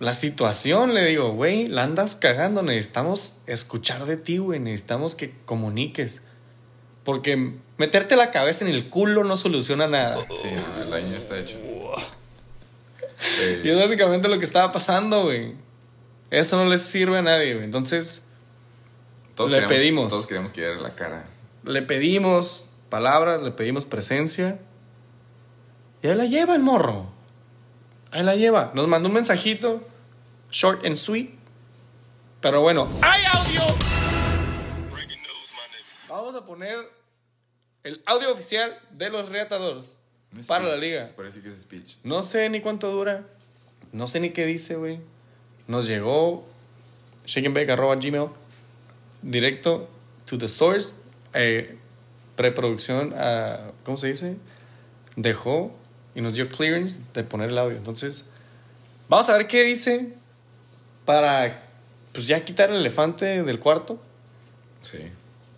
la situación. Le digo, güey, la andas cagando, necesitamos escuchar de ti, güey, necesitamos que comuniques. Porque meterte la cabeza en el culo no soluciona nada. Sí, no, el año ya está hecho. Y es básicamente lo que estaba pasando, güey. Eso no les sirve a nadie, güey. Entonces, todos le queríamos- pedimos. Todos queríamos que diera la cara. le pedimos palabras, le pedimos presencia. Y ahí la lleva el morro. Ahí la lleva. Nos mandó un mensajito, short and sweet. Pero bueno, ¡hay audio! Vamos a poner el audio oficial de los reatadores para la liga. Parece que es speech. No sé ni cuánto dura. No sé ni qué dice, güey. Nos llegó shakeandbake.gmail directo to the source. Eh, preproducción, ah, ¿cómo se dice? Dejó y nos dio clearance de poner el audio. Entonces, vamos a ver qué dice para pues ya quitar el elefante del cuarto Sí.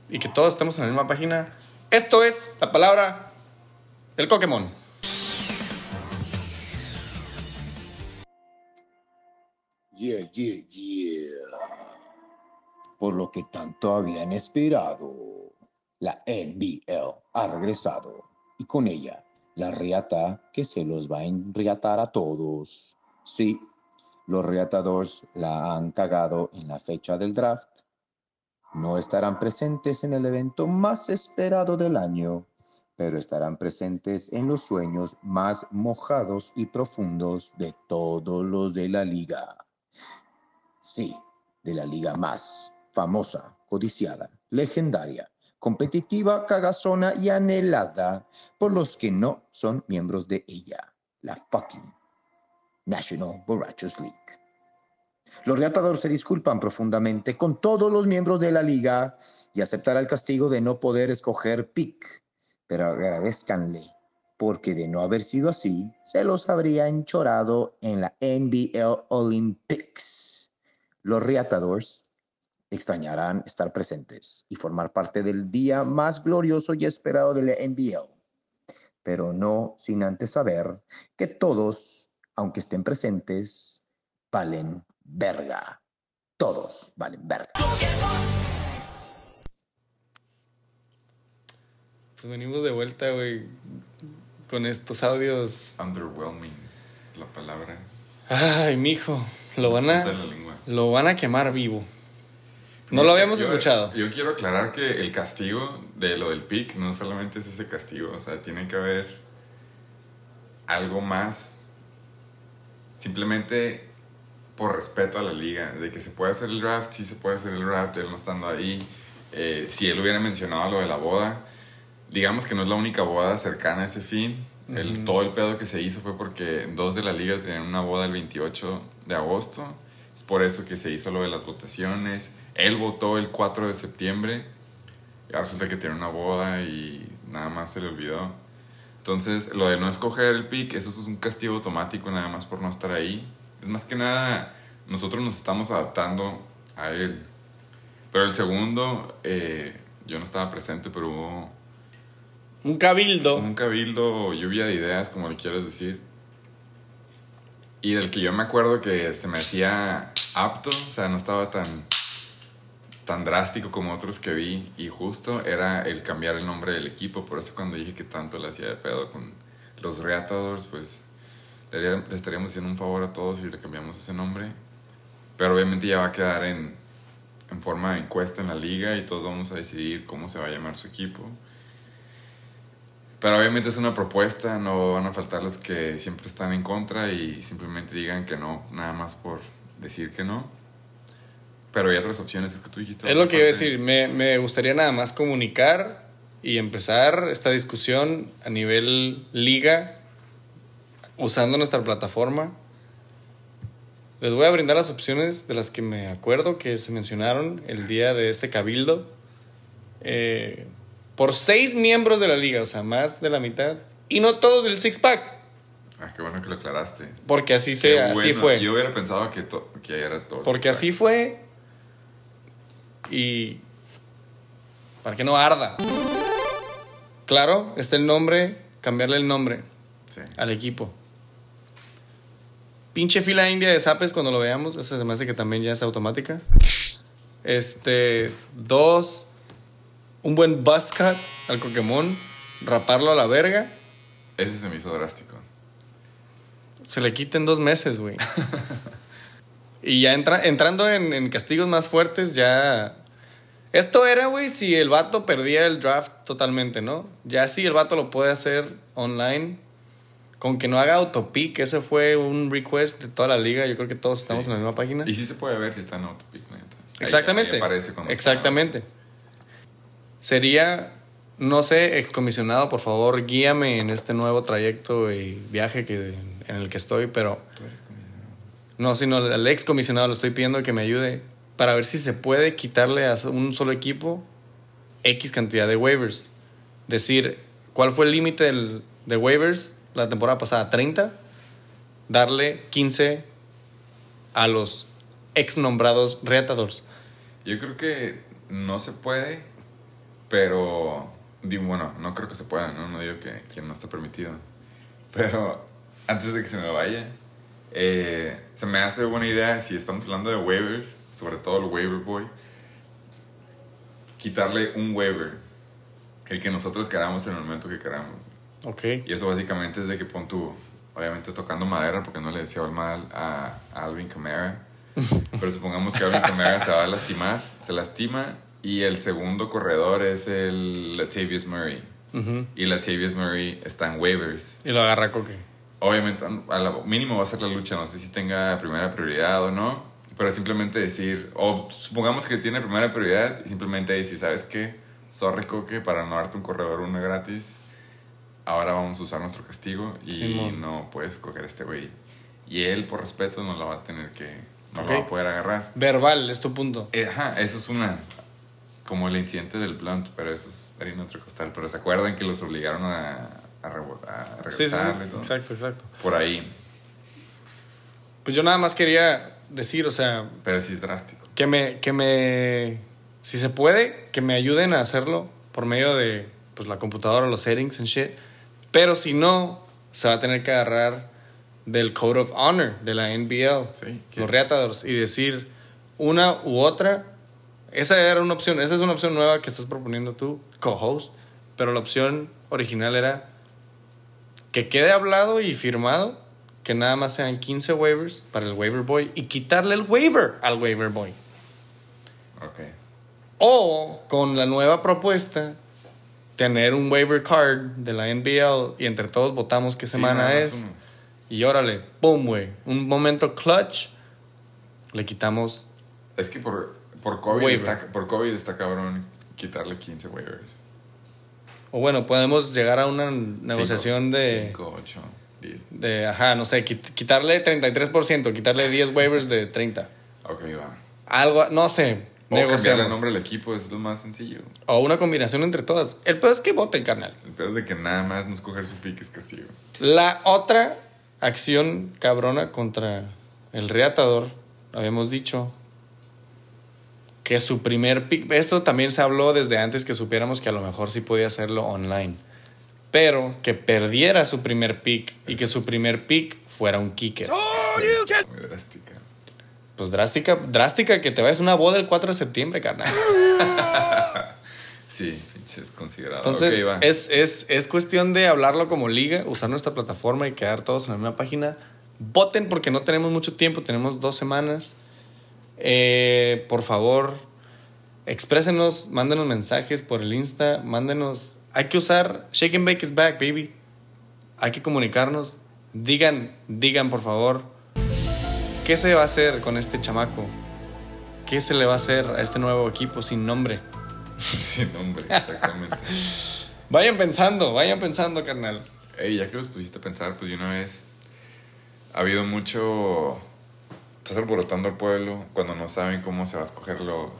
y que todos estemos en la misma página. Esto es la palabra del Pokémon. Yeah, yeah, yeah. Por lo que tanto habían esperado, la NBL ha regresado y con ella la riata que se los va a enriatar a todos. Sí, los riatadores la han cagado en la fecha del draft. No estarán presentes en el evento más esperado del año, pero estarán presentes en los sueños más mojados y profundos de todos los de la liga. Sí, de la liga más famosa, codiciada, legendaria, competitiva, cagazona y anhelada por los que no son miembros de ella, la fucking National Borrachos League. Los reatadores se disculpan profundamente con todos los miembros de la liga y aceptará el castigo de no poder escoger pick, pero agradezcanle porque de no haber sido así, se los habría enchorado en la NBL Olympics. Los Reatadores extrañarán estar presentes y formar parte del día más glorioso y esperado de la NBL, pero no sin antes saber que todos, aunque estén presentes, valen verga. Todos valen verga. Pues venimos de vuelta, güey, con estos audios. Underwhelming, la palabra. Ay, mijo, lo van a, lo van a quemar vivo. No lo habíamos Yo- escuchado. Yo quiero aclarar que el castigo de lo del pick no solamente es ese castigo, o sea, tiene que haber algo más. Simplemente por respeto a la liga, de que se puede hacer el draft, sí se puede hacer el draft, él no estando ahí. Eh, si él hubiera mencionado lo de la boda, digamos que no es la única boda cercana a ese fin. El. Todo el pedo que se hizo fue porque dos de la liga tenían una boda el 28 de agosto. Es por eso que se hizo lo de las votaciones. Él votó el 4 de septiembre. Y ahora resulta que tiene una boda y nada más se le olvidó. Entonces, lo de no escoger el pick, eso es un castigo automático nada más por no estar ahí. Es más que nada, nosotros nos estamos adaptando a él. Pero el segundo, eh, yo no estaba presente, pero hubo Un cabildo. un cabildo o lluvia de ideas, como le quieras decir. Y del que yo me acuerdo que se me hacía apto, o sea, no estaba tan, tan drástico como otros que vi. Y justo era el cambiar el nombre del equipo. Por eso cuando dije que tanto le hacía de pedo con los Reatadores, pues le, estaríamos haciendo un favor a todos si le cambiamos ese nombre. Pero obviamente ya va a quedar en, en forma de encuesta en la liga y todos vamos a decidir cómo se va a llamar su equipo. Pero obviamente es una propuesta, no van a faltar los que siempre están en contra y simplemente digan que no, nada más por decir que no. Pero hay otras opciones, creo que tú dijiste. Es lo que iba a decir. Me, me gustaría nada más comunicar y empezar esta discusión a nivel liga usando nuestra plataforma. Les voy a brindar las opciones de las que me acuerdo que se mencionaron el día de este cabildo. Eh, por seis miembros de la liga, o sea, más de la mitad. Y no todos del six pack. Ah, qué bueno que lo aclaraste. Porque así, se, así bueno. fue. Yo hubiera pensado que, que era todo. Porque así fue. Y. Para que no arda. Claro, está el nombre, cambiarle el nombre Sí. al equipo. Pinche fila india de zapes cuando lo veamos. Esa se me hace que también ya es automática. Este. Dos. Un buen buzz cut al Pokémon. Raparlo a la verga. Ese se me hizo drástico. se le quita en dos meses, güey. (laughs) y ya entra, entrando en, en castigos más fuertes, ya. Esto era, güey, si el vato perdía el draft totalmente, ¿no? Ya si el vato lo puede hacer online, con que no haga autopic, ese fue un request de toda la liga. Yo creo que todos estamos Sí. en la misma página. Y sí se puede ver si está en autopic, neta. Exactamente. ahí aparece está. Exactamente. Sería, no sé, excomisionado, por favor, guíame en este nuevo trayecto y viaje que, en el que estoy, pero Tú eres. No, sino al excomisionado le estoy pidiendo que me ayude para ver si se puede quitarle a un solo equipo X cantidad de waivers. Decir, ¿cuál fue el límite de waivers la temporada pasada? ¿30? Darle 15 a los ex nombrados reatadores. Yo creo que no se puede, pero bueno, no creo que se pueda, ¿no? No digo que, que no está permitido. Pero antes de que se me vaya, eh, se me hace buena idea, si estamos hablando de waivers, sobre todo el waiver boy, quitarle un waiver, el que nosotros queramos en el momento que queramos. Ok. Y eso básicamente es de que pon tú, obviamente tocando madera, porque no le decía mal a, a Alvin Kamara. (laughs) Pero supongamos que Alvin Kamara se va a lastimar, se lastima, y el segundo corredor es el Latavius Murray. Ujú. Y Latavius Murray está en waivers. Y lo agarra Coque. Obviamente, a lo mínimo va a ser la lucha, no sé si tenga primera prioridad o no, pero simplemente decir, o supongamos que tiene primera prioridad, y simplemente decir, ¿sabes qué? Sorry, Coque, para no darte un corredor uno gratis, ahora vamos a usar nuestro castigo y Simón. no puedes coger a este güey. Y él, por respeto, no lo va a tener que, no Ok. lo va a poder agarrar. Verbal, es tu punto. Eh, Ajá, eso es una, como el incidente del blunt, pero eso es harina otro costal. Pero se acuerdan que los obligaron a, a, a Sí, sí, sí. regresar y todo. Exacto, exacto. Por ahí. Pues yo nada más quería decir, o sea, Pero sí es drástico. que me, que me, si se puede, que me ayuden a hacerlo por medio de, pues, la computadora, los settings and shit. Pero si no, se va a tener que agarrar del Code of Honor de la NBL, Sí, los Reatadores, y decir una u otra. Esa era una opción, esa es una opción nueva que estás proponiendo tú, co-host. Pero la opción original era que quede hablado y firmado que nada más sean 15 waivers para el waiver boy y quitarle el waiver al waiver boy. Ok. O con la nueva propuesta, tener un waiver card de la NBL y entre todos votamos qué semana es. uno. Y órale, pum, güey. Un momento clutch, le quitamos. Es que por, por, COVID Waiver. está, por COVID está cabrón quitarle 15 waivers. O bueno, podemos llegar a una negociación de, 5, 8, 10. de, ajá, no sé, quit- quitarle 33%, quitarle 10 waivers de 30. Ok, va. Algo, no sé, O negociamos. el nombre del equipo es lo más sencillo. O una combinación entre todas. El peor es que voten, carnal. El peor es de que nada más no escoger su pick es castigo. La otra acción cabrona contra el reatador, habíamos dicho que su primer pick, esto también se habló desde antes que supiéramos que a lo mejor sí podía hacerlo online, pero que perdiera su primer pick y que su primer pick fuera un kicker. Muy drástica. Pues drástica, drástica que te vayas a una boda el 4 de septiembre, carnal. Sí, pinches considerado. Entonces, Ok, va. es, es, es cuestión de hablarlo como liga, usar nuestra plataforma y quedar todos en la misma página. Voten porque no tenemos mucho tiempo, tenemos dos semanas. Eh, por favor, exprésenos, mándenos mensajes por el Insta, mándenos. Hay que usar Shake and Bake is back, baby. Hay que comunicarnos. Digan, digan por favor, ¿qué se va a hacer con este chamaco? ¿Qué se le va a hacer a este nuevo equipo sin nombre? (laughs) Sin nombre, exactamente. (laughs) Vayan pensando, vayan pensando, carnal. Ey, ya que los pusiste a pensar, pues de una vez ha habido mucho. Estás alborotando al pueblo cuando no saben cómo se va a escoger lo-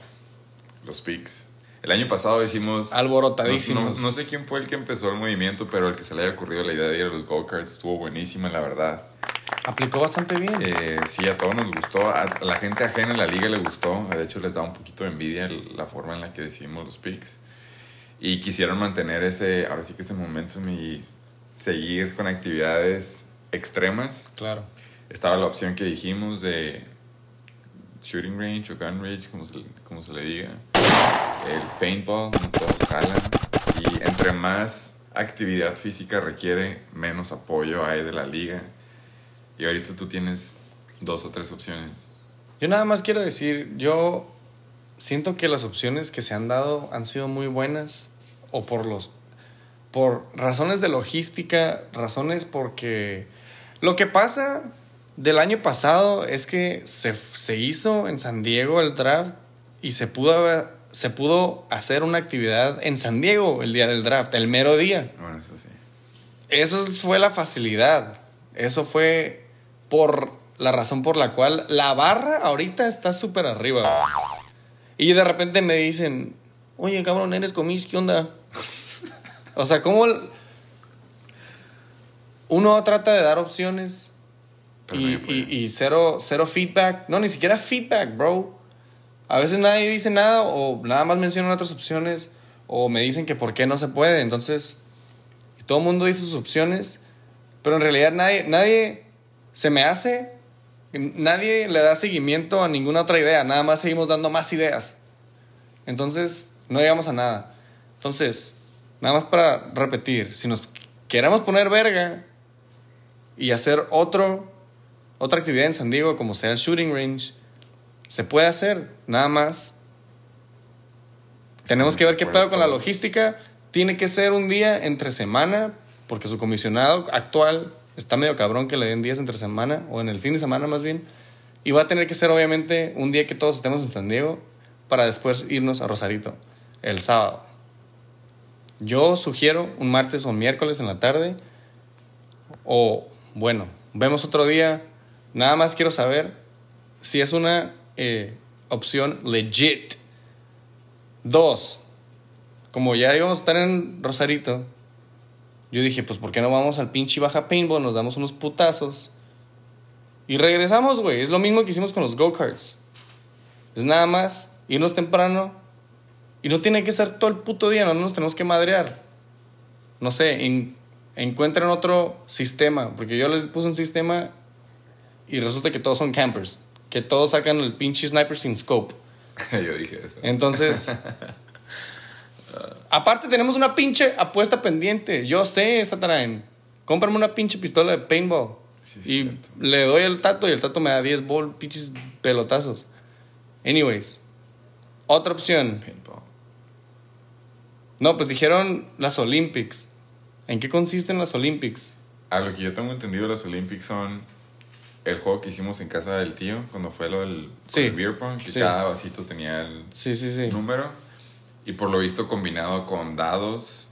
los picks. El año pasado hicimos. Alborotadísimos. No, no- no sé quién fue el que empezó el movimiento, pero el que se le haya ocurrido la idea de ir a los go-karts estuvo buenísima, la verdad. Aplicó bastante bien. Eh, sí, a todos nos gustó. A a la gente ajena en la liga le gustó. De hecho, les da un poquito de envidia la forma en la que decidimos los picks. Y quisieron mantener ese, ahora sí que ese momentum y seguir con actividades extremas. Claro. Estaba la opción que dijimos de shooting range o gun range, como se, como se le diga. El paintball, todos jalan. Y entre más actividad física requiere, menos apoyo hay de la liga. Y ahorita tú tienes dos o tres opciones. Yo nada más quiero decir, yo siento que las opciones que se han dado han sido muy buenas o por los por razones de logística, razones porque lo que pasa del año pasado es que se, se hizo en San Diego el draft y se pudo, se pudo hacer una actividad en San Diego el día del draft, el mero día. Bueno, eso sí. Eso fue la facilidad. Eso fue por la razón por la cual la barra ahorita está súper arriba. Y de repente me dicen, oye, cabrón, eres comis, ¿qué onda? (laughs) o sea, ¿cómo uno trata de dar opciones y, y cero, cero feedback? No, ni siquiera feedback, bro. A veces nadie dice nada o nada más mencionan otras opciones o me dicen que por qué no se puede. Entonces, todo el mundo dice sus opciones, pero en realidad nadie, nadie se me hace, nadie le da seguimiento a ninguna otra idea, nada más seguimos dando más ideas. Entonces, no llegamos a nada. Entonces, nada más para repetir, si nos queremos poner verga y hacer otro, otra actividad en San Diego, como sea el shooting range, se puede hacer, nada más. Tenemos que ver qué pedo con la logística. Tiene que ser un día entre semana, porque su comisionado actual está medio cabrón que le den días entre semana, o en el fin de semana más bien. Y va a tener que ser obviamente un día que todos estemos en San Diego, para después irnos a Rosarito, el sábado. Yo sugiero un martes o un miércoles en la tarde, o bueno, vemos otro día. Nada más quiero saber si es una eh, opción legit. Dos, como ya íbamos a estar en Rosarito, yo dije, pues, ¿por qué no vamos al pinche Baja Paintball? Nos damos unos putazos. Y regresamos, güey. Es lo mismo que hicimos con los go-karts. Es nada más irnos temprano. Y no tiene que ser todo el puto día, no nos tenemos que madrear. No sé, en- otro sistema. Porque yo les puse un sistema y resulta que todos son campers. Que todos sacan el pinche sniper sin scope. (laughs) Yo dije eso. Entonces, (laughs) aparte tenemos una pinche apuesta pendiente. Yo sé, Satarain. Cómprame una pinche pistola de paintball. Sí, y cierto. le doy el tato y el tato me da 10 bol, pinches pelotazos. Anyways, otra opción. Paintball. No, pues dijeron las Olympics. ¿En qué consisten las Olympics? A lo que yo tengo entendido, los Olympics son el juego que hicimos en casa del tío cuando fue lo del Sí. beer pong, que Sí. cada vasito tenía el Sí, número y por lo visto combinado con dados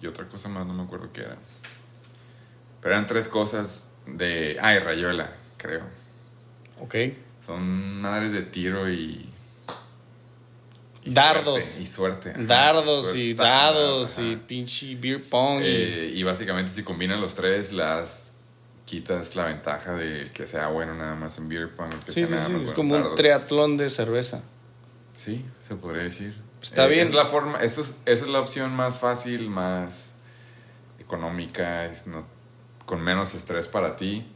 y otra cosa más, no me acuerdo qué era. Pero eran tres cosas de... Ah, y rayuela, creo. Ok. Son madres de tiro y... y Dardos. suerte, y suerte. ajá, Dardos suerte, y dados ajá. y pinche beer pong. Eh, y básicamente si combinan los tres, las quitas la ventaja de que sea bueno nada más en beer pong. o que sí, sea sí, nada sí. más Es bueno como un triatlón de cerveza. Sí, se podría decir. Está Eh, bien. Es la forma, esa es, esa es la opción más fácil, más económica, es no- con menos estrés para ti.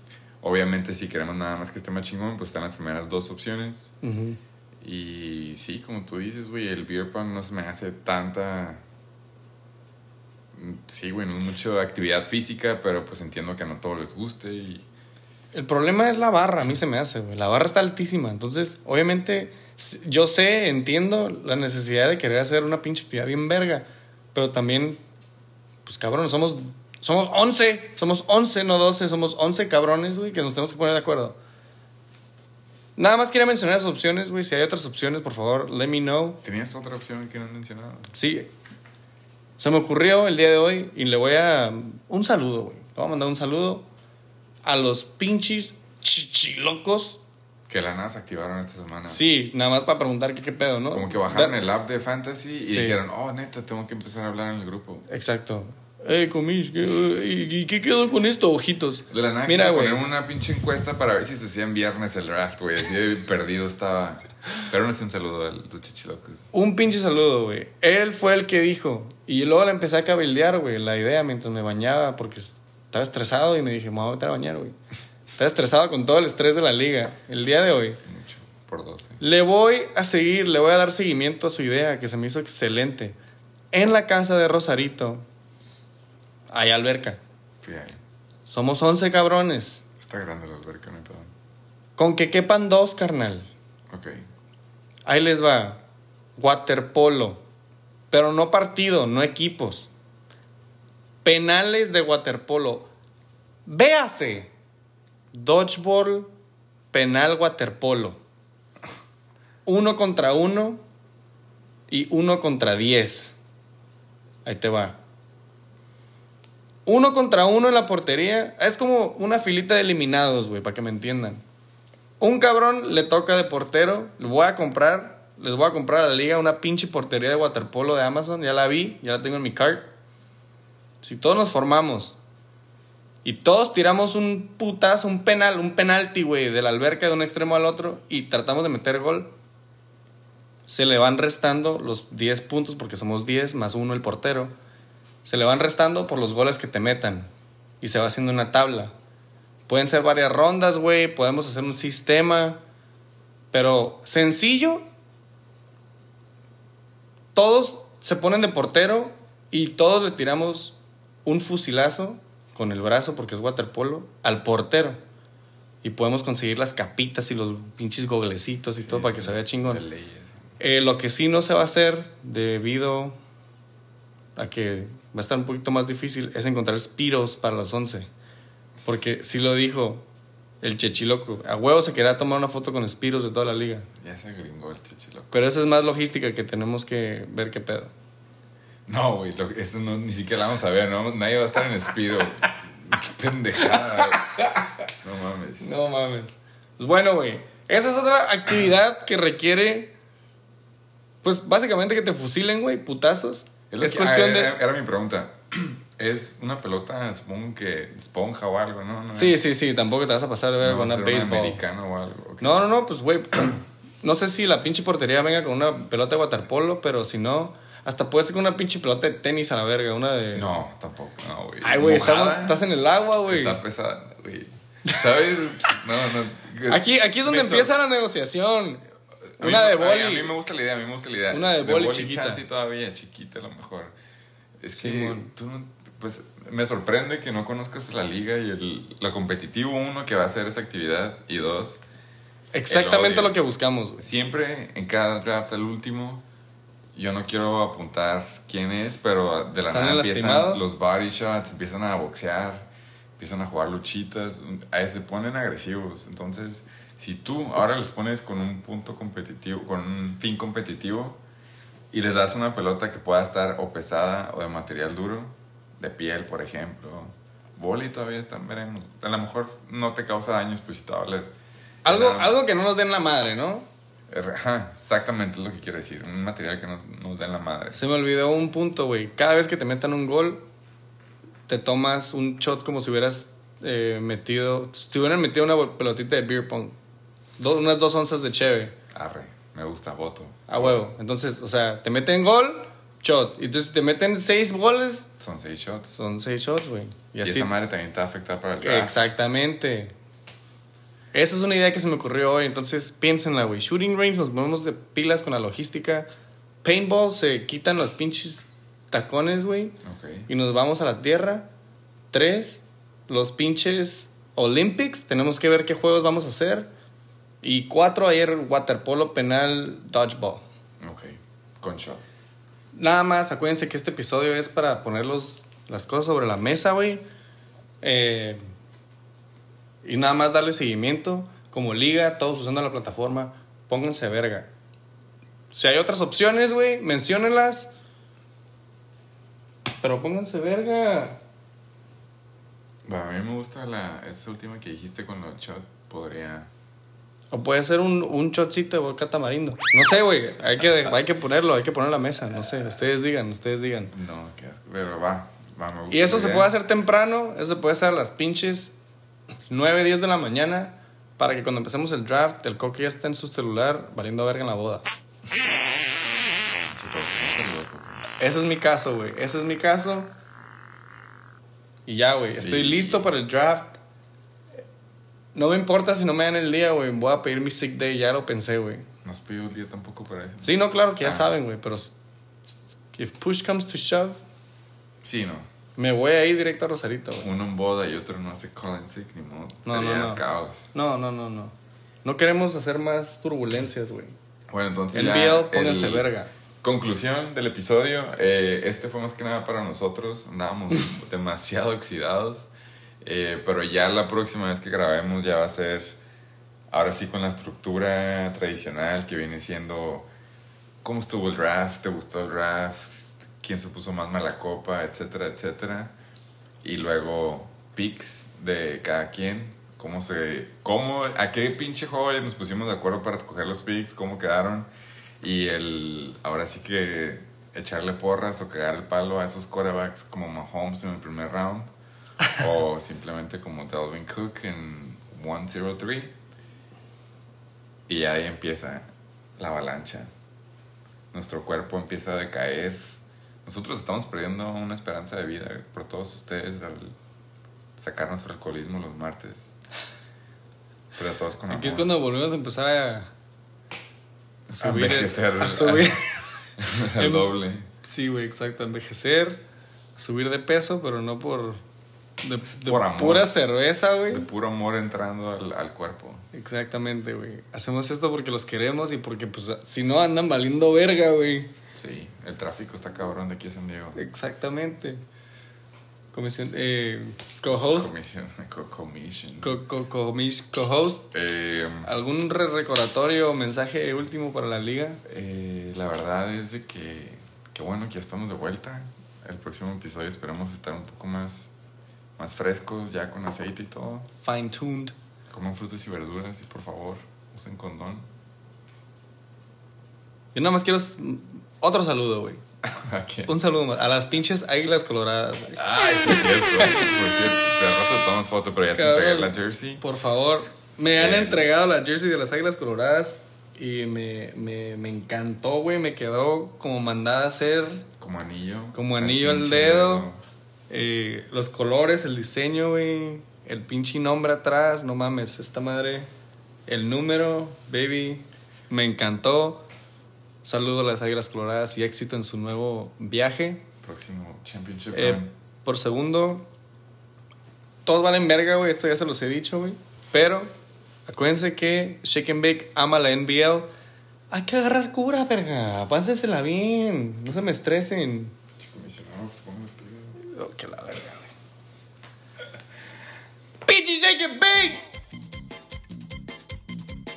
Obviamente si queremos nada más que esté más chingón, pues están las primeras dos opciones. Ujú. Y sí, como tú dices, güey, el beer pong no se me hace tanta... Sí, güey, no es mucho actividad física, pero pues entiendo que a no todos les guste y... El problema es la barra, a mí se me hace, güey. La barra está altísima. Entonces, obviamente, yo sé, entiendo la necesidad de querer hacer una pinche actividad bien verga. Pero también, pues cabrón, somos, somos 11. Somos 11, no 12. Somos 11 cabrones, güey, que nos tenemos que poner de acuerdo. Nada más quería mencionar esas opciones, güey. Si hay otras opciones, por favor, let me know. ¿Tenías otra opción que no has mencionado? Sí. Se me ocurrió el día de hoy y le voy a. Un saludo, güey. Le voy a mandar un saludo a los pinches chichilocos. Que la nada se activaron esta semana. Sí, nada más para preguntar qué, qué pedo, ¿no? Como que bajaron el app de Fantasy y Sí. dijeron, oh, neta, tengo que empezar a hablar en el grupo. Exacto. Eh, comis, ¿qué, ¿y qué quedó con esto, ojitos? De la nada Mira, güey. poner una pinche encuesta para ver si se hacía en viernes el draft, güey. Así de perdido estaba. Pero no es un saludo a los chichilocos. Un pinche saludo, güey. Él fue el que dijo. Y luego le empecé a cabildear, güey, la idea mientras me bañaba porque estaba estresado y me dije, me voy a meter a bañar, güey. Estaba estresado con todo el estrés de la liga. El día de hoy. Es mucho, por 12. Le voy a seguir, le voy a dar seguimiento a su idea que se me hizo excelente. En la casa de Rosarito hay alberca. Fui ahí. Somos 11 cabrones. Está grande la alberca, no hay pedo. Con que quepan dos, carnal. Ok. Ahí les va. Waterpolo. Pero no partido, no equipos. Penales de waterpolo. Véase. Dodgeball, penal waterpolo. Uno contra uno y uno contra diez. Ahí te va. Uno contra uno en la portería. Es como una filita de eliminados, güey, para que me entiendan. Un cabrón le toca de portero. Le voy a comprar. Les voy a comprar a la liga una pinche portería de waterpolo de Amazon. Ya la vi, ya la tengo en mi cart. Si todos nos formamos y todos tiramos un putazo, un penal, un penalti, güey, de la alberca de un extremo al otro y tratamos de meter gol, se le van restando los 10 puntos porque somos 10 más uno el portero. Se le van restando por los goles que te metan y se va haciendo una tabla. Pueden ser varias rondas, güey, podemos hacer un sistema, pero sencillo. Todos se ponen de portero y todos le tiramos un fusilazo con el brazo, porque es waterpolo, al portero. Y podemos conseguir las capitas y los pinches goglecitos y todo para que se vea chingón. Eh, lo que sí no se va a hacer debido a que va a estar un poquito más difícil es encontrar Spiros para los 11. Porque si lo dijo el Chechiloco, a huevo se quería tomar una foto con Spiros de toda la liga. Ya se gringó el chichilo. Pero eso es más logística que tenemos que ver qué pedo. No, güey, esto no, ni siquiera la vamos a ver, ¿no? Nadie va a estar en Spiro. Qué pendejada. güey. No mames. No mames. Pues bueno, güey. Esa es otra actividad que requiere, pues básicamente que te fusilen, güey, putazos. Es, Es, lo que- cuestión ah, de... era mi pregunta. Es una pelota, supongo que esponja o algo, ¿no? No Sí, es- sí, sí, tampoco te vas a pasar de ver no con una baseball. americano o algo. No, no, no, pues güey, (clears throat) no sé si la pinche portería venga con una pelota de waterpolo, pero si no, hasta puede ser con una pinche pelota de tenis a la verga, una de... No, tampoco, no, güey. Ay, güey, estamos- estás en el agua, güey. Está pesada, güey. ¿Sabes? No, no. Aquí, aquí es donde empieza la negociación. Una de boli. A mí me gusta la idea, a mí me gusta la idea. Una de boli chiquita. chance todavía, chiquita a lo mejor. Es que Simón. tú no, pues me sorprende que no conozcas la liga y el, lo competitivo, uno, que va a hacer esa actividad, y dos, Exactamente lo que buscamos, güey. siempre en cada draft, al último, yo no quiero apuntar quién es, pero de la ¿Salen nada empiezan lastimados? los body shots, empiezan a boxear, empiezan a jugar luchitas, ahí se ponen agresivos. Entonces, si tú ahora les pones con un punto competitivo, con un fin competitivo, y les das una pelota que pueda estar o pesada o de material duro, de piel, por ejemplo, boli todavía están, veremos. A lo mejor no te causa daños, pues si te va a valer. Algo, algo que no nos den la madre, ¿no? Ajá, exactamente es lo que quiero decir. Un material que nos, nos den la madre. Se me olvidó un punto, güey. Cada vez que te metan un gol, te tomas un shot como si hubieras eh, metido. Si hubieran metido una pelotita de beer pong. Dos- unas dos onzas de cheve. Arre, me gusta, voto. A huevo. Entonces, o sea, te meten gol, shot. Y entonces te meten seis goles, Son seis shots. son seis shots, güey. Y y así. esa madre también te va a afectar para el draft. Exactamente. Esa es una idea que se me ocurrió hoy. Entonces, piénsenla, güey. Shooting range, nos ponemos de pilas con la logística. Paintball, se quitan los pinches tacones, güey. Y nos vamos a la tierra. Tres, los pinches Olympics. Tenemos que ver qué juegos vamos a hacer. Y cuatro, ayer waterpolo, penal, dodgeball. Ok. Con shot. Nada más, acuérdense que este episodio es para poner los- las cosas sobre la mesa, güey. Eh, y nada más darle seguimiento. Como liga, todos usando la plataforma. Pónganse verga. Si hay otras opciones, güey, menciónenlas. Pero pónganse verga. A mí me gusta la, esa última que dijiste con los shot. Podría. O puede ser un, un shotcito de vodka tamarindo. No sé, güey. Hay que, hay que ponerlo, hay que poner la mesa. No sé, ustedes digan, ustedes digan. No, qué asco. Pero va, va, me gusta. Y eso la se idea. puede hacer temprano, eso se puede hacer a las pinches 9, 10 de la mañana, para que cuando empecemos el draft, el coque ya esté en su celular valiendo verga en la boda. Chico, un saludo, Coco. Ese es mi caso, güey. Ese es mi caso. Y ya, güey. Estoy Y- listo para el draft. No me importa si no me dan el día, güey. Voy a pedir mi sick day. Ya lo pensé, güey. No has pedido el día tampoco para eso. Sí, no, claro que ya Ah. saben, güey. Pero if push comes to shove, Sí, no. Me voy a ir directo a Rosarito, güey. Uno en boda y otro no hace call sick, ni modo. No, Sería no, no. caos. No, no, no, no. No queremos hacer más turbulencias, güey. Bueno, entonces El ya BL, pónganse el- verga. Conclusión del episodio. eh, este fue más que nada para nosotros. Andábamos (laughs) demasiado oxidados. Eh, pero ya la próxima vez que grabemos ya va a ser, ahora sí con la estructura tradicional que viene siendo cómo estuvo el draft, te gustó el draft, quién se puso más mala copa, etcétera, etcétera. Y luego picks de cada quien. Cómo se, cómo, a qué pinche juego nos pusimos de acuerdo para escoger los picks, cómo quedaron. Y el, ahora sí que echarle porras o cagar el palo a esos quarterbacks como Mahomes en el primer round. (laughs) o simplemente como Dalvin Cook en 1-0-3. Y ahí empieza la avalancha. Nuestro cuerpo empieza a decaer. Nosotros estamos perdiendo una esperanza de vida por todos ustedes al sacar nuestro alcoholismo los martes. Pero todos con Aquí es amor. cuando volvemos a empezar a, a subir. el- envejecer. a subir. (laughs) el (laughs) Em- doble. Sí, güey, exacto. Envejecer, subir de peso, pero no por. De, de por amor. pura cerveza, güey. De puro amor entrando al, al cuerpo. Exactamente, güey. Hacemos esto porque los queremos y porque, pues, si no andan valiendo verga, güey. Sí, el tráfico está cabrón de aquí a San Diego. Exactamente. Comisión. Eh, co-host. Comisión, (laughs) co- commission. Co- co- comis- Co-host. Eh, ¿Algún re- recordatorio o mensaje último para la liga? eh, la verdad es de que, que bueno que ya estamos de vuelta. El próximo episodio esperemos estar un poco más, más frescos, ya con aceite y todo. Fine tuned. Coman frutas y verduras y por favor, usen condón. Yo nada más quiero otro saludo, güey. (laughs) ¿A quién? Un saludo más. A las pinches águilas coloradas, güey. Ay, sí es cierto. Por cierto, de rato tomamos foto, pero ya te Cabrón. entregué la jersey. Por favor, me han Eh. entregado la jersey de las águilas coloradas y me, me, me encantó, güey. Me quedó como mandada a hacer. Como anillo. Como anillo al pinche dedo. Eh, los colores, el diseño, güey. El pinche nombre atrás, no mames, esta madre. El número, baby. Me encantó. Saludo a las Águilas Coloradas y éxito en su nuevo viaje. Próximo Championship Eh, por segundo, todos valen verga, güey. Esto ya se los he dicho, güey. Pero acuérdense que Shake and Bake ama la NBL. Hay que agarrar cura, verga. Pánsensela bien. No se me estresen. Comisionado, que Oh, que la verga, güey. ¡Pinche Shake and Bake!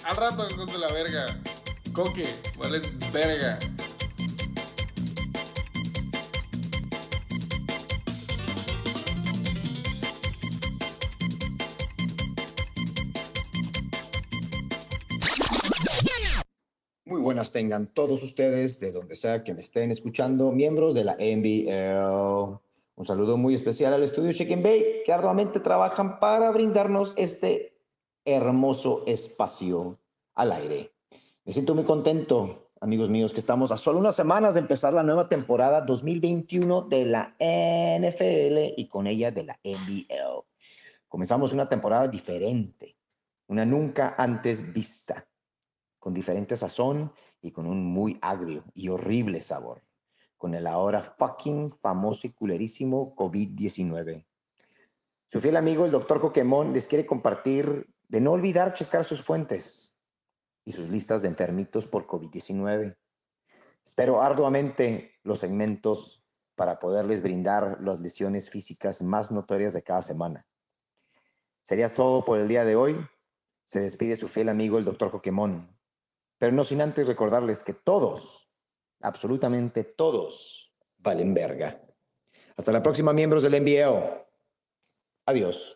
Al rato, hijos de la verga. Coque, vales verga. Muy buenas tengan todos ustedes, de donde sea que me estén escuchando, miembros de la NBL. Un saludo muy especial al estudio and Bake, que arduamente trabajan para brindarnos este hermoso espacio al aire. Me siento muy contento, amigos míos, que estamos a solo unas semanas de empezar la nueva temporada 2021 de la NFL y con ella de la NBL. Comenzamos una temporada diferente, una nunca antes vista con diferente sazón y con un muy agrio y horrible sabor, con el ahora fucking famoso y culerísimo COVID-19. Su fiel amigo, el doctor Coquemón, les quiere compartir de no olvidar checar sus fuentes y sus listas de enfermitos por COVID-19. Espero arduamente los segmentos para poderles brindar las lesiones físicas más notorias de cada semana. Sería todo por el día de hoy. Se despide su fiel amigo, el doctor Coquemón. Pero no sin antes recordarles que todos, absolutamente todos, valen verga. Hasta la próxima, miembros del NBL. Adiós.